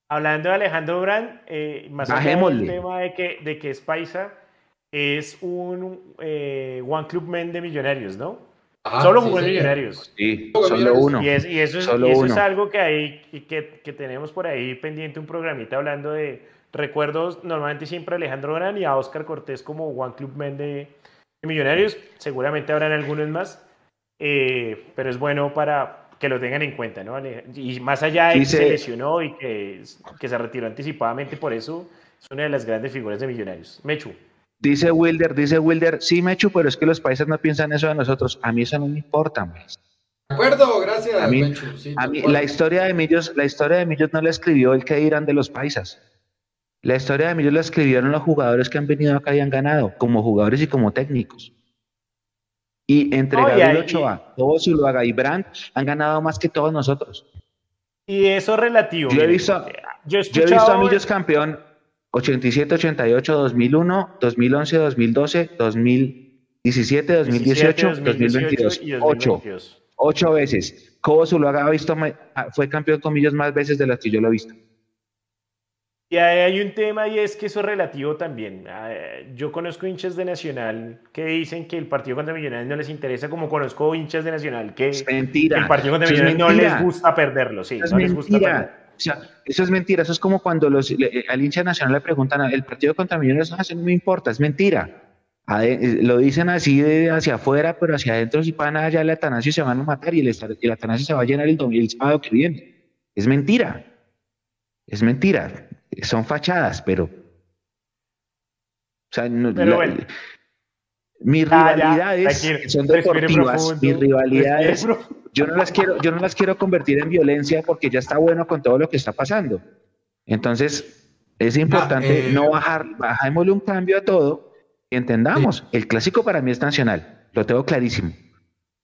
Hablando de Alejandro Brand, eh, más allá del tema de que, de que es paisa, es un eh, One Club Men de Millonarios, ¿no? Solo Ah, sí, jugó en señor. Millonarios. Sí, solo uno. Y, es- y eso, es, Solo y eso uno. es algo que, hay, y que, que tenemos por ahí pendiente un programita hablando de recuerdos, normalmente siempre a Alejandro Brand y a Oscar Cortés como One Club Men de, de Millonarios. Seguramente habrán algunos más, eh, pero es bueno para que lo tengan en cuenta, ¿no? Y más allá de que Dice- se lesionó y que, que se retiró anticipadamente, por eso es una de las grandes figuras de Millonarios. Mechu. Dice Wilder, dice Wilder, sí, Mechu, pero es que los países no piensan eso de nosotros. A mí eso no me importa, pues. De acuerdo, gracias, A mí- Menchu, sí, A mí, la historia de Millos, la historia de Millos no la escribió el que dirán de los paisas. La historia de Millos la escribieron los jugadores que han venido acá y han ganado, como jugadores y como técnicos. Y entre No, y Gabriel ahí- Ochoa, Tobo Zuluaga y Brandt han ganado más que todos nosotros. Y eso es relativo. Yo he visto- yo he Yo he visto a Millos campeón 87, 88, 2001, 2011, 2012, 2017, 2018, 2022. y Ocho. 2022. Ocho veces. Cobo Zuluaga ha visto, fue campeón con Millos más veces de las que yo lo he visto. Y ahí hay un tema y es que eso es relativo también. Ah, Yo conozco hinchas de Nacional que dicen que el partido contra Millonarios no les interesa, como conozco hinchas de Nacional que Es mentira. el partido contra Millonarios no les gusta perderlo. Sí, no les gusta perderlo. O sea, eso es mentira. Eso es como cuando los, le- al hincha nacional le preguntan, el partido contra Millonarios no, me importa, es mentira. Ade- eh, lo dicen así de hacia afuera, pero hacia adentro si van allá el Atanasio se van a matar y el, el Atanasio se va a llenar el, domingo, el sábado que viene. Es mentira. Es mentira. Son fachadas, pero... O sea, no- Pero la- bueno. mis ya, rivalidades son deportivas. profundo, mis rivalidades yo no las quiero, yo no las quiero convertir en violencia porque ya está bueno con todo lo que está pasando. Entonces, es importante eh, no bajar, bajémosle un cambio a todo y entendamos, el clásico para mí es nacional, lo tengo clarísimo,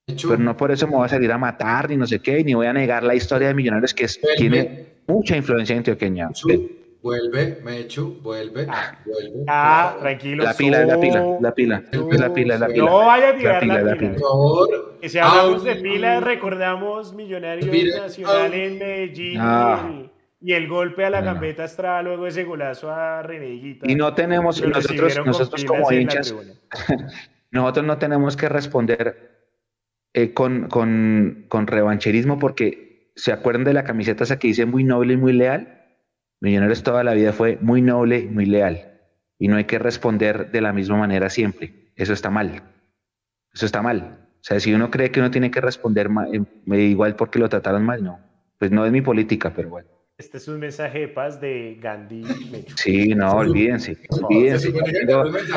pero no por eso me voy a salir a matar ni no sé qué, ni voy a negar la historia de Millonarios que es- tiene mucha influencia antioqueña. Menchu, vuelve, Mechu, vuelve, vuelve. Ah, por favor. tranquilo. La pila, la pila, la pila, so- la pila, la pila. No vaya a La tirar pila, la la pila. pila. Por favor. Que si hablamos de pila, recordamos Millonarios Mire, Nacional en Medellín No. y, y el golpe a la gambeta Estrada, luego ese golazo a René Higuita. Y no tenemos, nosotros, nosotros como la hinchas, nosotros no tenemos que responder eh, con, con, con revancherismo porque se acuerdan de la camiseta esa que dice muy noble y muy leal. Millonarios toda la vida fue muy noble muy leal. Y no hay que responder de la misma manera siempre. Eso está mal. Eso está mal. O sea, si uno cree que uno tiene que responder ma- eh, igual porque lo trataron mal, no. Pues no es mi política, pero bueno. Este es un mensaje de paz de Gandhi Mechu. Sí, no, olvídense, olvídense.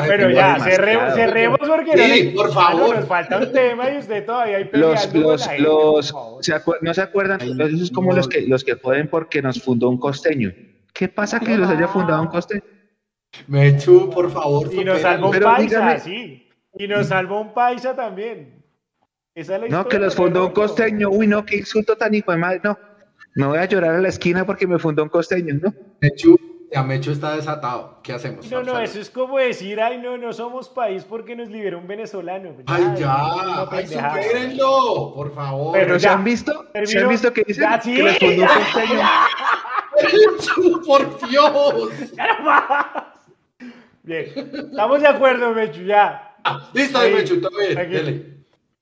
Pero ya, cerremos, cerremos porque sí, por favor. nos falta un tema y usted todavía hay los, los, los, ¿No se acuerdan? Esos es como los que, los que pueden porque nos fundó un costeño. ¿Qué pasa que los haya fundado un costeño? Mechu, por favor. Y nos salvó un paisa, sí. Y nos salvó un paisa también. Esa es la no, que los fundó un costeño. Uy, no, qué insulto tan hijo de madre. No. Me voy a llorar a la esquina porque me fundó un costeño, ¿no? Mechu, ya Mechu está desatado. ¿Qué hacemos? No, no, eso es como decir, ay, no, no somos país porque nos liberó un venezolano. Ay, ya, ay, supérenlo, por favor. Pero ¿se han visto? ¿Se han visto que dicen que les fundó un costeño? Mechu, por Dios. Bien, estamos de acuerdo, Mechu, ya. Ah, listo, Mechu, todo bien,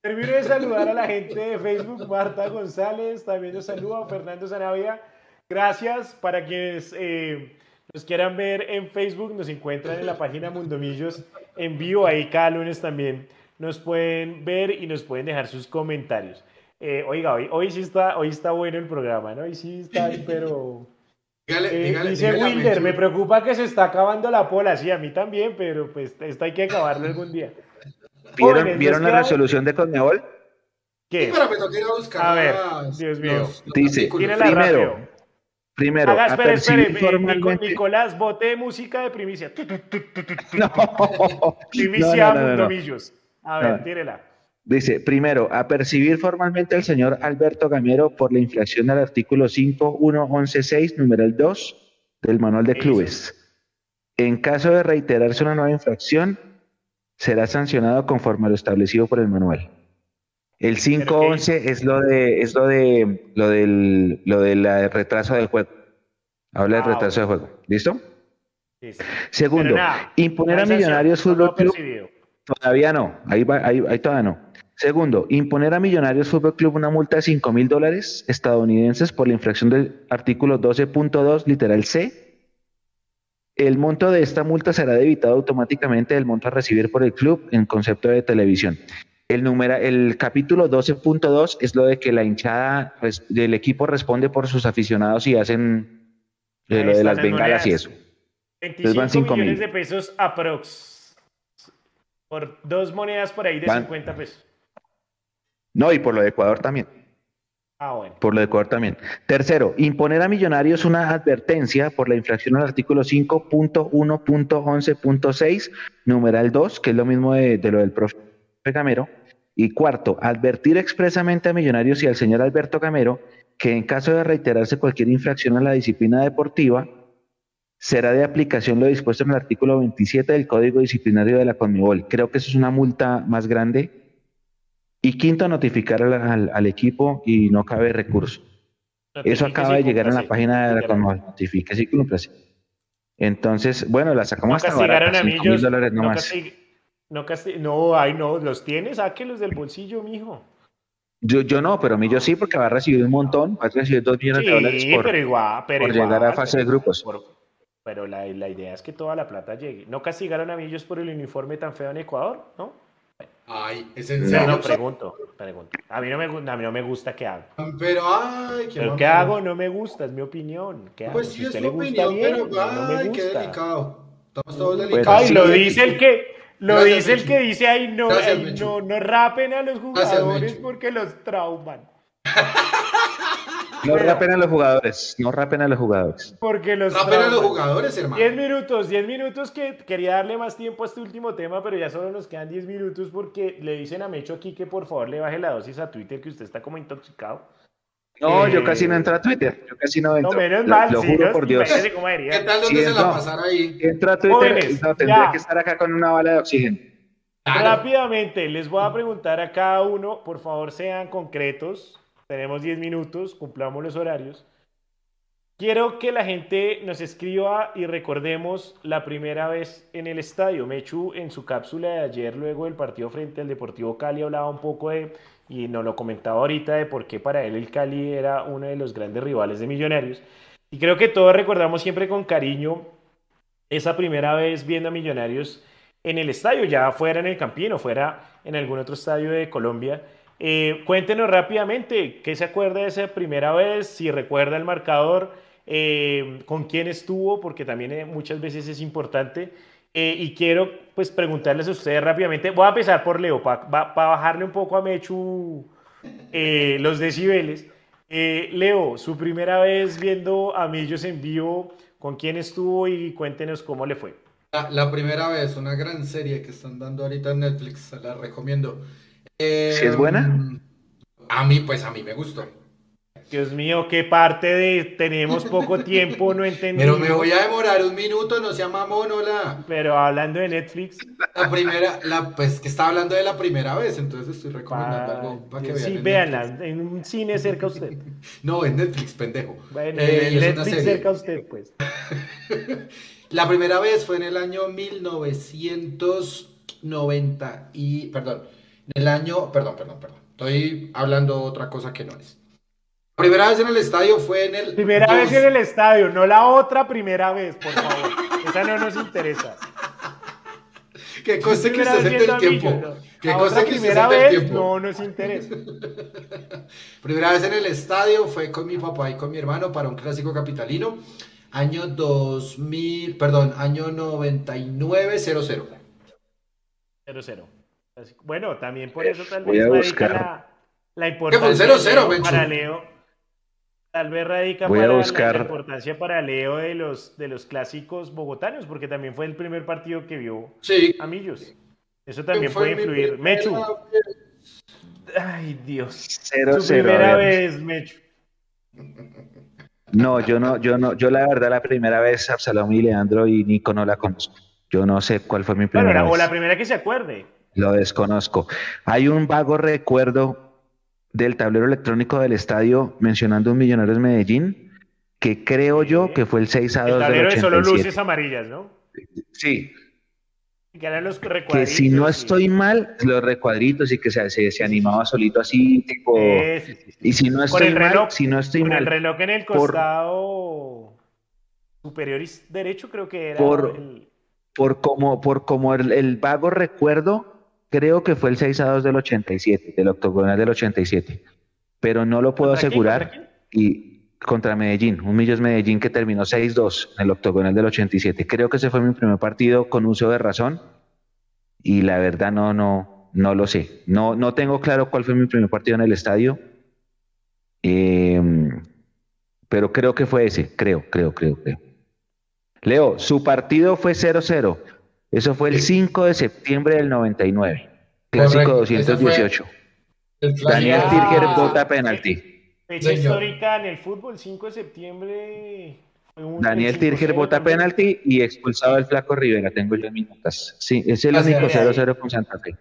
Termino de saludar a la gente de Facebook, Marta González, también nos saluda Fernando Zanavia. Gracias para quienes eh, nos quieran ver en Facebook, nos encuentran en la página Mundomillos en vivo, ahí cada lunes también nos pueden ver y nos pueden dejar sus comentarios. Eh, oiga, hoy, hoy sí está, hoy está bueno el programa, ¿no? Hoy sí está, pero... Eh, dice Wilder, me preocupa que se está acabando la pola, sí, a mí también, pero pues esto hay que acabarlo algún día. ¿Vieron, la resolución de Conmebol? ¿Qué? pero me toqué ir a buscar. A ver, Dios mío. Dice, primero, primero, Haga, espere, espere, Nicolás, bote música de primicia. No. primicia no, no, A ver, tírela. Dice, primero, a percibir formalmente al señor Alberto Gamero por la infracción del artículo 5.1.11.6, numeral 2 del manual de clubes. En caso de reiterarse una nueva infracción, será sancionado conforme a lo establecido por el manual. El 5.11 es lo de es lo de lo del lo del retraso del juego. Habla del ah, retraso del juego. ¿Listo? Segundo, imponer a Millonarios Fútbol Club. Todavía no, ahí, ahí, ahí todavía no. Segundo, imponer a Millonarios Fútbol Club una multa de 5 mil dólares estadounidenses por la infracción del artículo 12.2, literal C, el monto de esta multa será debitado automáticamente del monto a recibir por el club en concepto de televisión. El, número, el capítulo 12.2 es lo de que la hinchada del equipo responde por sus aficionados y hacen eh, lo de las bengalas y eso. 25 millones de pesos aprox. Por dos monedas por ahí de 50 pesos. No, y por lo de Ecuador también. Ah. Por lo de Ecuador también. Tercero, imponer a millonarios una advertencia por la infracción al artículo 5.1.11.6, numeral 2, que es lo mismo de, lo del profe Gamero. Y cuarto, advertir expresamente a millonarios y al señor Alberto Gamero que en caso de reiterarse cualquier infracción a la disciplina deportiva, será de aplicación lo dispuesto en el artículo 27 del Código Disciplinario de la CONMEBOL. Creo que eso es una multa más grande y quinto, notificar al, equipo y no cabe recurso. Eso acaba de llegar en la página de la Conmebol. Notifique y cumple. Entonces, bueno, la sacamos hasta ahora. mil dólares no, más. no, no, ay, no, los tienes, sáquelos del bolsillo, mijo. Yo, yo no, pero mí yo sí, porque va a recibir un montón, va a recibir dos millones de dólares por, pero igual, pero llegar a fase de grupos. pero la, la, idea es que toda la plata llegue. ¿No castigaron a Millos por el uniforme tan feo en Ecuador? ¿No? Ay, es en serio. No, pregunto, pregunto. A mí no me, a mí no me gusta qué hago. Pero, ay, qué Pero qué hago no me gusta, es mi opinión. ¿Qué pues sí, es tu opinión, pero, ay, qué delicado. Estamos todos pues, delicados. Ay, lo dice el que, lo dice el que dice ahí, no, no, no rapen a los jugadores porque los trauman. No rapen a los jugadores, no rapen a los jugadores. Porque los rapen a los jugadores, hermano. 10 minutos, 10 minutos que quería darle más tiempo a este último tema, pero ya solo nos quedan 10 minutos porque le dicen a Mecho aquí que por favor le baje la dosis a Twitter, que usted está como intoxicado. No, yo casi no entro a Twitter, yo casi no entro. No, menos mal, lo, juro por Dios. ¿Qué tal dónde se la pasara ahí? Entro a Twitter, no, tendría que estar acá con una bala de oxígeno. Rápidamente, les voy a preguntar a cada uno, por favor sean concretos, tenemos 10 minutos, cumplamos los horarios. Quiero que la gente nos escriba y recordemos la primera vez en el estadio. Mechu en su cápsula de ayer, luego del partido frente al Deportivo Cali, hablaba un poco de, y nos lo comentaba ahorita, de por qué para él el Cali era uno de los grandes rivales de Millonarios. Y creo que todos recordamos siempre con cariño esa primera vez viendo a Millonarios en el estadio, ya fuera en el Campino, fuera en algún otro estadio de Colombia. Eh, cuéntenos rápidamente qué se acuerda de esa primera vez, si recuerda el marcador. eh, con quién estuvo, porque también eh, muchas veces es importante. Eh, y quiero pues preguntarles a ustedes rápidamente, voy a empezar por Leo, para bajarle un poco a Mechu los decibeles. Leo, su primera vez viendo a Millos en vivo, ¿con quién estuvo y cuéntenos cómo le fue? La, primera vez, una gran serie que están dando ahorita en Netflix, la recomiendo. ¿Si es buena? A mí, pues a mí me gustó. Dios mío, qué parte de tenemos poco tiempo, no entendí. Pero me voy a demorar un minuto, no sea mamón, hola. Pero hablando de Netflix. La primera, la, pues que está hablando de la primera vez, entonces estoy recomendando algo para que vean. Sí, véanla, en un cine cerca a usted. no, en Netflix, pendejo. Bueno, eh, en Netflix cerca a usted, pues. la primera vez fue en el año 1990 y, perdón, en el año, perdón, perdón, perdón. Estoy hablando otra cosa que no es. Primera vez en el estadio fue en el. Primera vez en el estadio, no la otra primera vez, por favor. Esa no nos interesa. Que cosa que se siente el tiempo. Que cosa que primera vez el tiempo. no nos interesa. primera vez en el estadio fue con mi papá y con mi hermano para un clásico capitalino. Año 2000, perdón, año 99 00. 00. Bueno, también por eso tal vez la, la importancia para Leo Tal vez radica para la importancia para Leo de los, de los clásicos bogotanos, porque también fue el primer partido que vio sí. a Millos. Eso también puede influir. Mechu. Ay, Dios. Cero, Su primera vez, Mechu. No, yo no, yo no, yo la verdad la primera vez Absalom y Leandro y Nico no la conozco. Yo no sé cuál fue mi primera vez. O la primera que se acuerde. Lo desconozco. Hay un vago recuerdo del tablero electrónico del estadio mencionando un Millonarios Medellín, que creo yo que fue el 6 a 2 el tablero de solo luces amarillas, ¿no? Sí. Que eran los Que si no estoy mal, los recuadritos y que se, se, animaba solito así, tipo. y si no estoy mal, si no estoy con mal. el reloj en el costado superior y derecho, creo que era. Por, por como, por como el vago recuerdo, creo que fue el 6 a 2 del 87, del octogonal del 87, pero no lo puedo asegurar. y contra Medellín, un Millos Medellín que terminó 6-2 en el octogonal del 87. Creo que ese fue mi primer partido con uso de razón y la verdad no, no, no lo sé. No, no tengo claro cuál fue mi primer partido en el estadio, em, pero creo que fue ese, creo, creo, creo, creo. Leo, su partido fue 0-0. Eso fue el 5 de septiembre del 99. Clásico 218. Daniel Tirger vota penalti. Fecha histórica en el fútbol, 5 de septiembre. Daniel Tirger vota penalti y expulsado el flaco Rivera. Tengo yo mis notas. Sí, es el único 0-0 con Santa Fe.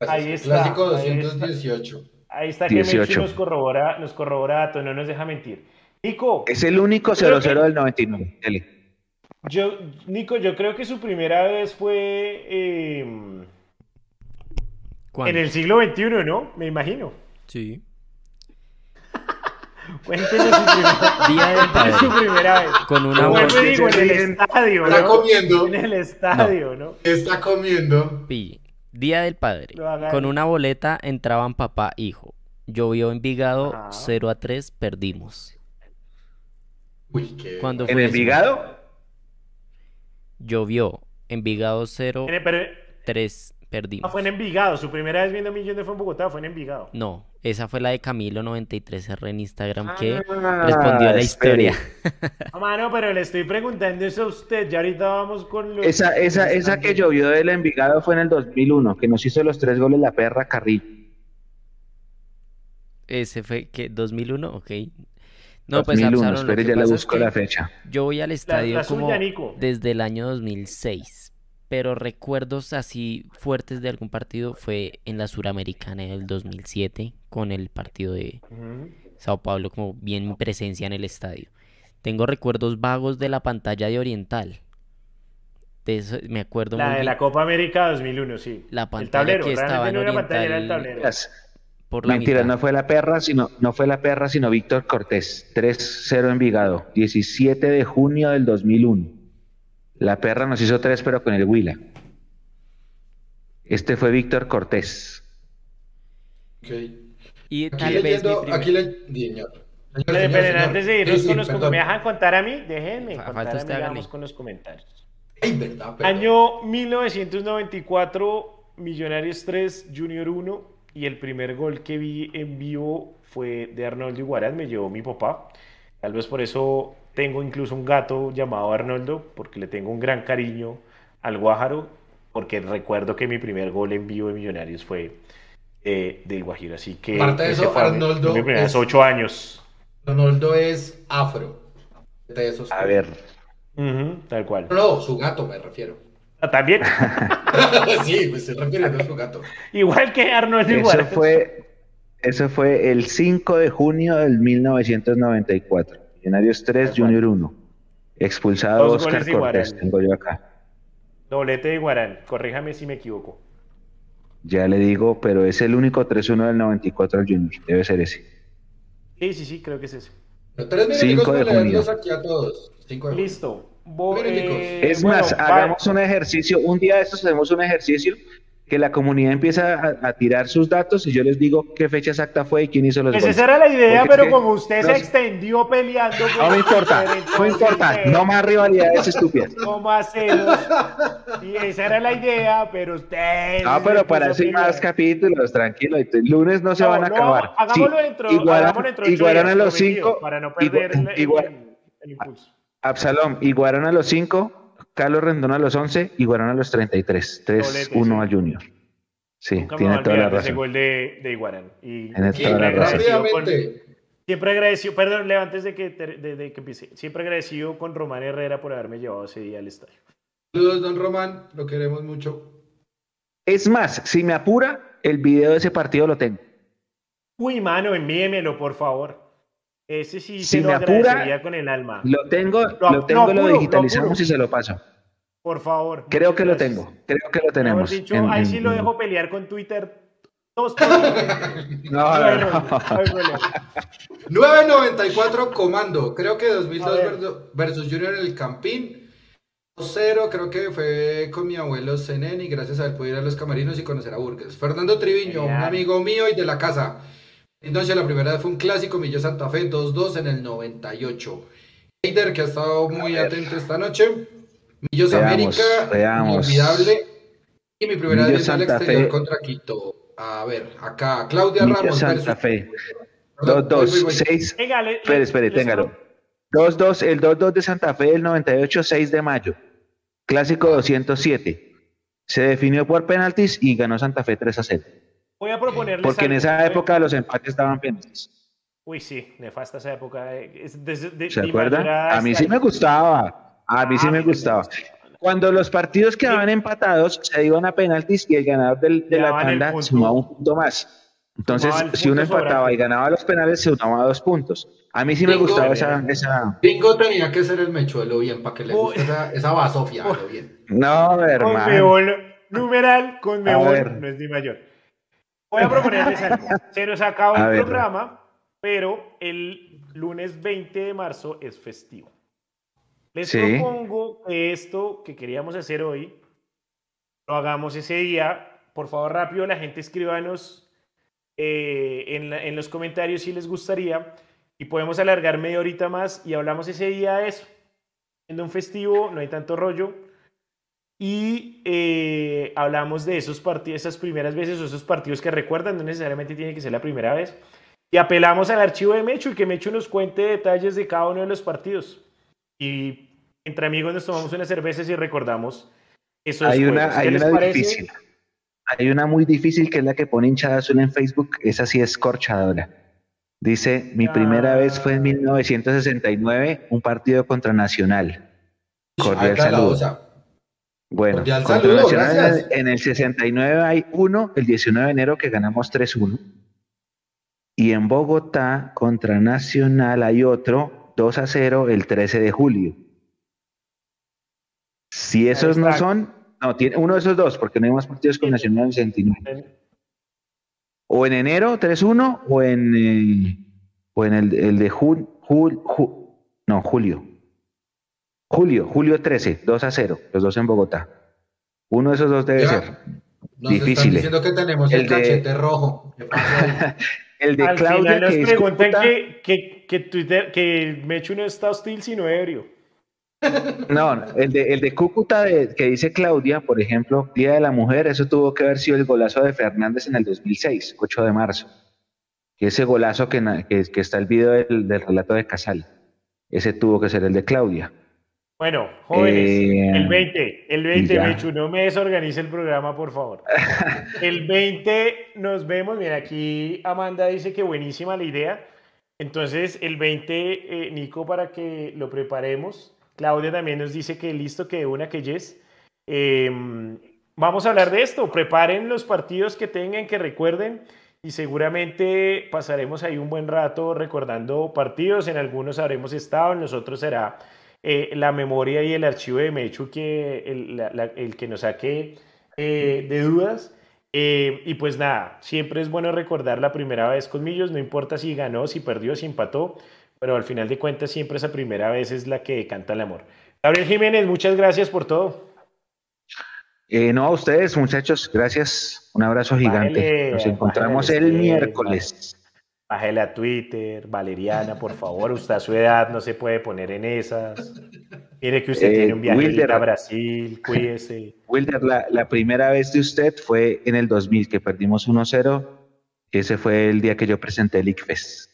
Ahí está. Clásico 218. Ahí está, que 18. nos corrobora, nos corrobora no nos deja mentir. Nico. Es el único 0-0 del 99. Dele. Yo, Nico, yo creo que su primera vez fue em, en el siglo XXI, ¿no? Me imagino. Sí. Cuéntenos su, primera, Día del padre. su primera vez. Con una bolsa. digo, en el estadio, Está comiendo. En el estadio, ¿no? Está comiendo. Día del padre. Con una boleta entraban papá, hijo. Llovió Envigado 0 a 3, perdimos. Uy, qué... ¿En Envigado? Llovió. Envigado 0, 3, perdimos. Ah, fue en Envigado. Su primera vez viendo Millones fue en Bogotá, fue en Envigado. No, esa fue la de Camilo93R en Instagram que ah, respondió a la historia. No, mano, pero le estoy preguntando eso a usted. Ya ahorita vamos con los. Esa, esa, esa que llovió del Envigado fue en el 2001, que nos hizo los tres goles la perra Carril. Ese fue que 2001, ok. No, pues Absalom, pero ya le busco la fecha. Yo voy al estadio como desde el año 2006, pero recuerdos así fuertes de algún partido fue en la Suramericana del 2007 con el partido de Sao Paulo como bien mi presencia en el estadio. Tengo recuerdos vagos de la pantalla de Oriental. De eso me acuerdo la muy de la Copa América 2001, sí. La pantalla que estaba en Oriental. Mentira, no fue la perra, sino, no fue la perra, sino Víctor Cortés. 3-0 Envigado, 17 de junio del 2001. La perra nos hizo 3, pero con el Huila. Este fue Víctor Cortés. Ok. Y aquí tal vez. aquí le... Señor, señor, pero señor. antes de irnos Sí, sí, con los perdón. comentarios, ¿me dejan contar a mí? Déjenme Fa- contar falta a usted, mí, vamos con los comentarios. Ay, verdad. Año 1994, Millonarios 3, Junior 1, y el primer gol que vi en vivo fue de Arnoldo Iguarán, me llevó mi papá. Tal vez por eso tengo incluso un gato llamado Arnoldo, porque le tengo un gran cariño al Guájaro, porque recuerdo que mi primer gol en vivo de Millonarios fue eh, del Guajiro. Así que Aparte de eso, mi- Arnoldo primeros es- ocho años. Ronaldo es afro. De esos A ver, tal cual. No, su gato me refiero. Ah, También, sí, me estoy refiriendo a su gato. igual que Arnoldo eso Iguarán. fue, eso fue el 5 de junio del 1994. Millonarios 3, Tal cual. Junior 1. Expulsado Dos Oscar Cortés, tengo yo acá. Doblete de Iguarán. Corríjame si me equivoco. Ya le digo, pero es el único 3-1 del 94 al Junior. Debe ser ese. Sí, sí, sí, creo que es ese. Pero tres minutos Cinco de para leerlos junio. aquí a todos. Cinco de junio. Listo. Bo- eh, Es bueno, más, va- hagamos un ejercicio. Un día de estos hacemos un ejercicio que la comunidad empieza a, a tirar sus datos y yo les digo qué fecha exacta fue y quién hizo los Pues goles. esa era la idea, Porque pero es que como usted no se extendió peleando. pues, No me importa, no importa. eh, No más rivalidades estúpidas. ¿Cómo hacemos? Y esa era la idea, pero usted. Ah, se pero para eso hay más capítulos, tranquilo. y El lunes no se No, van a no, acabar. Hagámoslo Sí, dentro, igualan- hagámoslo dentro días, a los cinco. Para no igual- perder el, el- igual- el- el impulso. Absalom, igualan a los 5, Carlos Rendón a los 11, igualan a los 33. 3-1 Doblete, sí. al Junior. Sí, Nunca tiene toda la ese razón. gol de, de Iguarán. Y Tiene toda Siempre la razón. con-. Siempre agradecido, perdón, Leo, antes de que, de, de que empiece, siempre agradecido con Román Herrera por haberme llevado ese día al estadio. Saludos, don Román. Lo queremos mucho. Es más, si me apura, el video de ese partido lo tengo. Uy, mano, envíemelo, por favor. Ese sí Si se lo me apura, agradecería con el alma. Lo tengo, Lo- lo tengo, lo lo, apuro, lo digitalizamos y se lo paso. Por favor. Creo que lo gracias. tengo, creo que lo tenemos. dicho, en- ahí en- sí lo dejo pelear con Twitter. Dos. No, no, no. no hay problema. 994 Comando. Creo que A 2002 ver. verdo- versus Junior en el Campín. 2-0, creo que fue con mi abuelo Zenén y gracias a él pude ir a los camarinos y conocer a Burgues. Fernando Triviño, un amigo mío y de la casa. Entonces la primera vez fue un clásico, Millo Santa Fe 2-2 en el 98. Heider, que ha estado muy atento esta noche. Millos Veamos, América, veamos. inolvidable. Y mi primera Millos vez al Santa exterior Fe. contra Quito. A ver, acá, Claudia Millos Ramos. Santa versus- Fe. Perdón, voy, voy, voy. 2-2, 6. Venga, le- Espere, espere, téngalo. 2-2, el 2-2 de Santa Fe del 98, 6 de mayo. Clásico 207. Se definió por penaltis y ganó Santa Fe 3 a 0. Voy a proponerles Porque en esa época los empates daban penaltis. Uy, sí, nefasta esa época. de- ¿Se acuerdan? A mí sí me gustaba. A mí sí Ah, me gustaba. Cuando los partidos quedaban empatados, se iban a penaltis y el ganador del- de la tanda sumaba un punto más. Entonces, si uno empataba sobrante. y ganaba los penales, se sumaba dos puntos. A mí sí me gustaba esa, esa... Bingo tenía que ser el mechuelo bien para que le guste esa, esa basofia, lo bien. No, hermano. Conmebol, numeral, Conmebol, ver. no es ni mayor. Voy a proponerles algo. Se nos acaba A el ver. programa, pero el lunes 20 de marzo es festivo. Les Sí. propongo que esto que queríamos hacer hoy lo hagamos ese día. Por favor, rápido, la gente escríbanos eh, en, la- en los comentarios si les gustaría y podemos alargar media horita más y hablamos ese día de eso. Siendo un festivo, no hay tanto rollo. Y eh, hablamos de esos partidos, esas primeras veces o esos partidos que recuerdan, no necesariamente tiene que ser la primera vez. Y apelamos al archivo de Mecho y que Mecho nos cuente detalles de cada uno de los partidos. Y entre amigos nos tomamos unas cervezas y recordamos esos Hay una, juegos. ¿Qué hay les una parece? difícil. Hay una muy difícil que es la que pone hinchada azul en Facebook. Esa sí es corchadora. Dice, mi primera Ah. vez fue en 1969, un partido contra Nacional. Cordial saludo. Bueno, contra saludo, Nacional en gracias. el, en el 69 hay uno, el 19 de enero que ganamos 3-1. Y en Bogotá contra Nacional hay otro, 2 a 0, el 13 de julio. Si esos no son, no, tiene uno de esos dos, porque no hay más partidos con Nacional en el 69. O en enero 3-1 o en, eh, o en el, el de jul, jul, ju- no, julio. Julio, julio 13, 2 a 0, los dos en Bogotá. Uno de esos dos debe Ya. ser. Nos están Difíciles. diciendo que tenemos el, El de- cachete rojo. El de Al Claudia final nos que preguntan que, que, que Twitter, que Mechu no está hostil, sino ebrio. No, el de, el de Cúcuta de- que dice Claudia, por ejemplo, Día de la Mujer, eso tuvo que haber sido el golazo de Fernández en el 2006, 8 de marzo. Y ese golazo que, que, que está el video del, del relato de Casal, ese tuvo que ser el de Claudia. Bueno, jóvenes, Eh, el 20, el 20, ya. Mechu, no me desorganice el programa, por favor. El 20 nos vemos, mira, aquí Amanda dice que buenísima la idea. Entonces, el 20, eh, Nico, para que lo preparemos. Claudia también nos dice que listo, que una que yes. Eh, vamos a hablar de esto. Preparen los partidos que tengan, que recuerden. Y seguramente pasaremos ahí un buen rato recordando partidos. En algunos habremos estado, en los otros será eh, la memoria y el archivo de Mechu que el, la- la- el que nos saque eh, de dudas. Eh, y pues nada, siempre es bueno recordar la primera vez con Millos, no importa si ganó, si perdió, si empató, pero al final de cuentas siempre esa primera vez es la que canta el amor. Gabriel Jiménez, muchas gracias por todo. Eh, no, a ustedes, muchachos, gracias. Un abrazo gigante. Nos encontramos el miércoles. Bájele a Twitter, Valeriana, por favor, usted a su edad no se puede poner en esas. Mire que usted Eh, tiene un viaje Wilder. a Brasil, cuídese. Wilder, la, la primera vez de usted fue en el 2000, que perdimos 1-0. Ese fue el día que yo presenté el ICFES.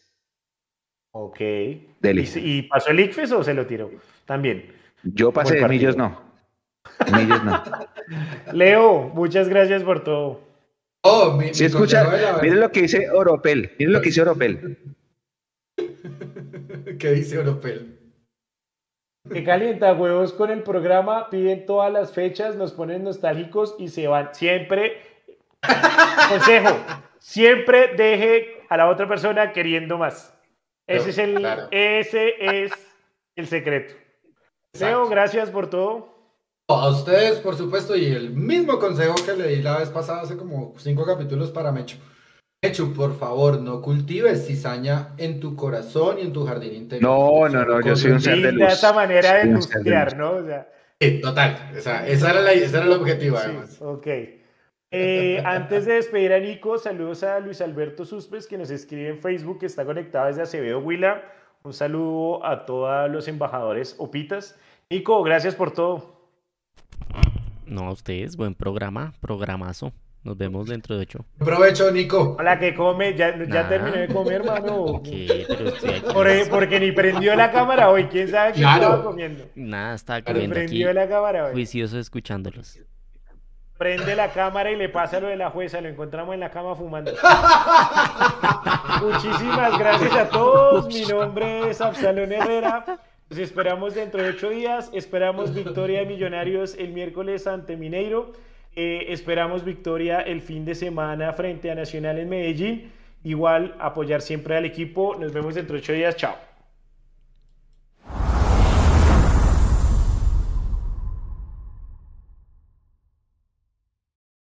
Ok. ¿Y, pasó el ICFES o se lo tiró? También. Yo pasé. Millos no. Millos no. Leo, muchas gracias por todo. Oh, mi, Si mi escucha, consejo de la- miren lo que dice Oropel. Miren lo que dice Oropel. ¿Qué dice Oropel? Que calienta huevos con el programa, piden todas las fechas, nos ponen nostálgicos y se van. Siempre, consejo, siempre deje a la otra persona queriendo más. Ese es el, Claro. ese es el secreto. Leo, gracias por todo. A ustedes, por supuesto, y el mismo consejo que le di la vez pasada, hace como cinco capítulos para Mecho. Mecho, por favor, no cultives cizaña en tu corazón y en tu jardín interior. No, no, no, yo soy un ser de luz. esa manera de industriar, luz. ¿no? O sea, Sí, total. Esa, esa era la, ese era el objetivo, Sí, además. ok. Eh, antes de despedir a Nico, saludos a Luis Alberto Suspes, que nos escribe en Facebook, que está conectado desde Acevedo Huila. Un saludo a todos los embajadores Opitas. Nico, gracias por todo. No, a ustedes, buen programa, programazo. Nos vemos dentro de ocho. Provecho, Nico. Hola, que come, ya, ya Nah. terminó de comer, hermano. ¿Qué? Pero estoy aquí. Por- porque ni prendió la cámara hoy, quién sabe qué Claro. estaba comiendo. Nada, estaba comiendo aquí, Prendió la cámara hoy. juicioso escuchándolos. Prende la cámara y le pasa lo de la jueza, lo encontramos en la cama fumando. Muchísimas gracias a todos. Mi nombre es Absalón Herrera. Los esperamos dentro de ocho días. Esperamos victoria de Millonarios el miércoles ante Mineiro. Eh, esperamos victoria el fin de semana frente a Nacional en Medellín. Igual apoyar siempre al equipo. Nos vemos dentro de ocho días. Chao.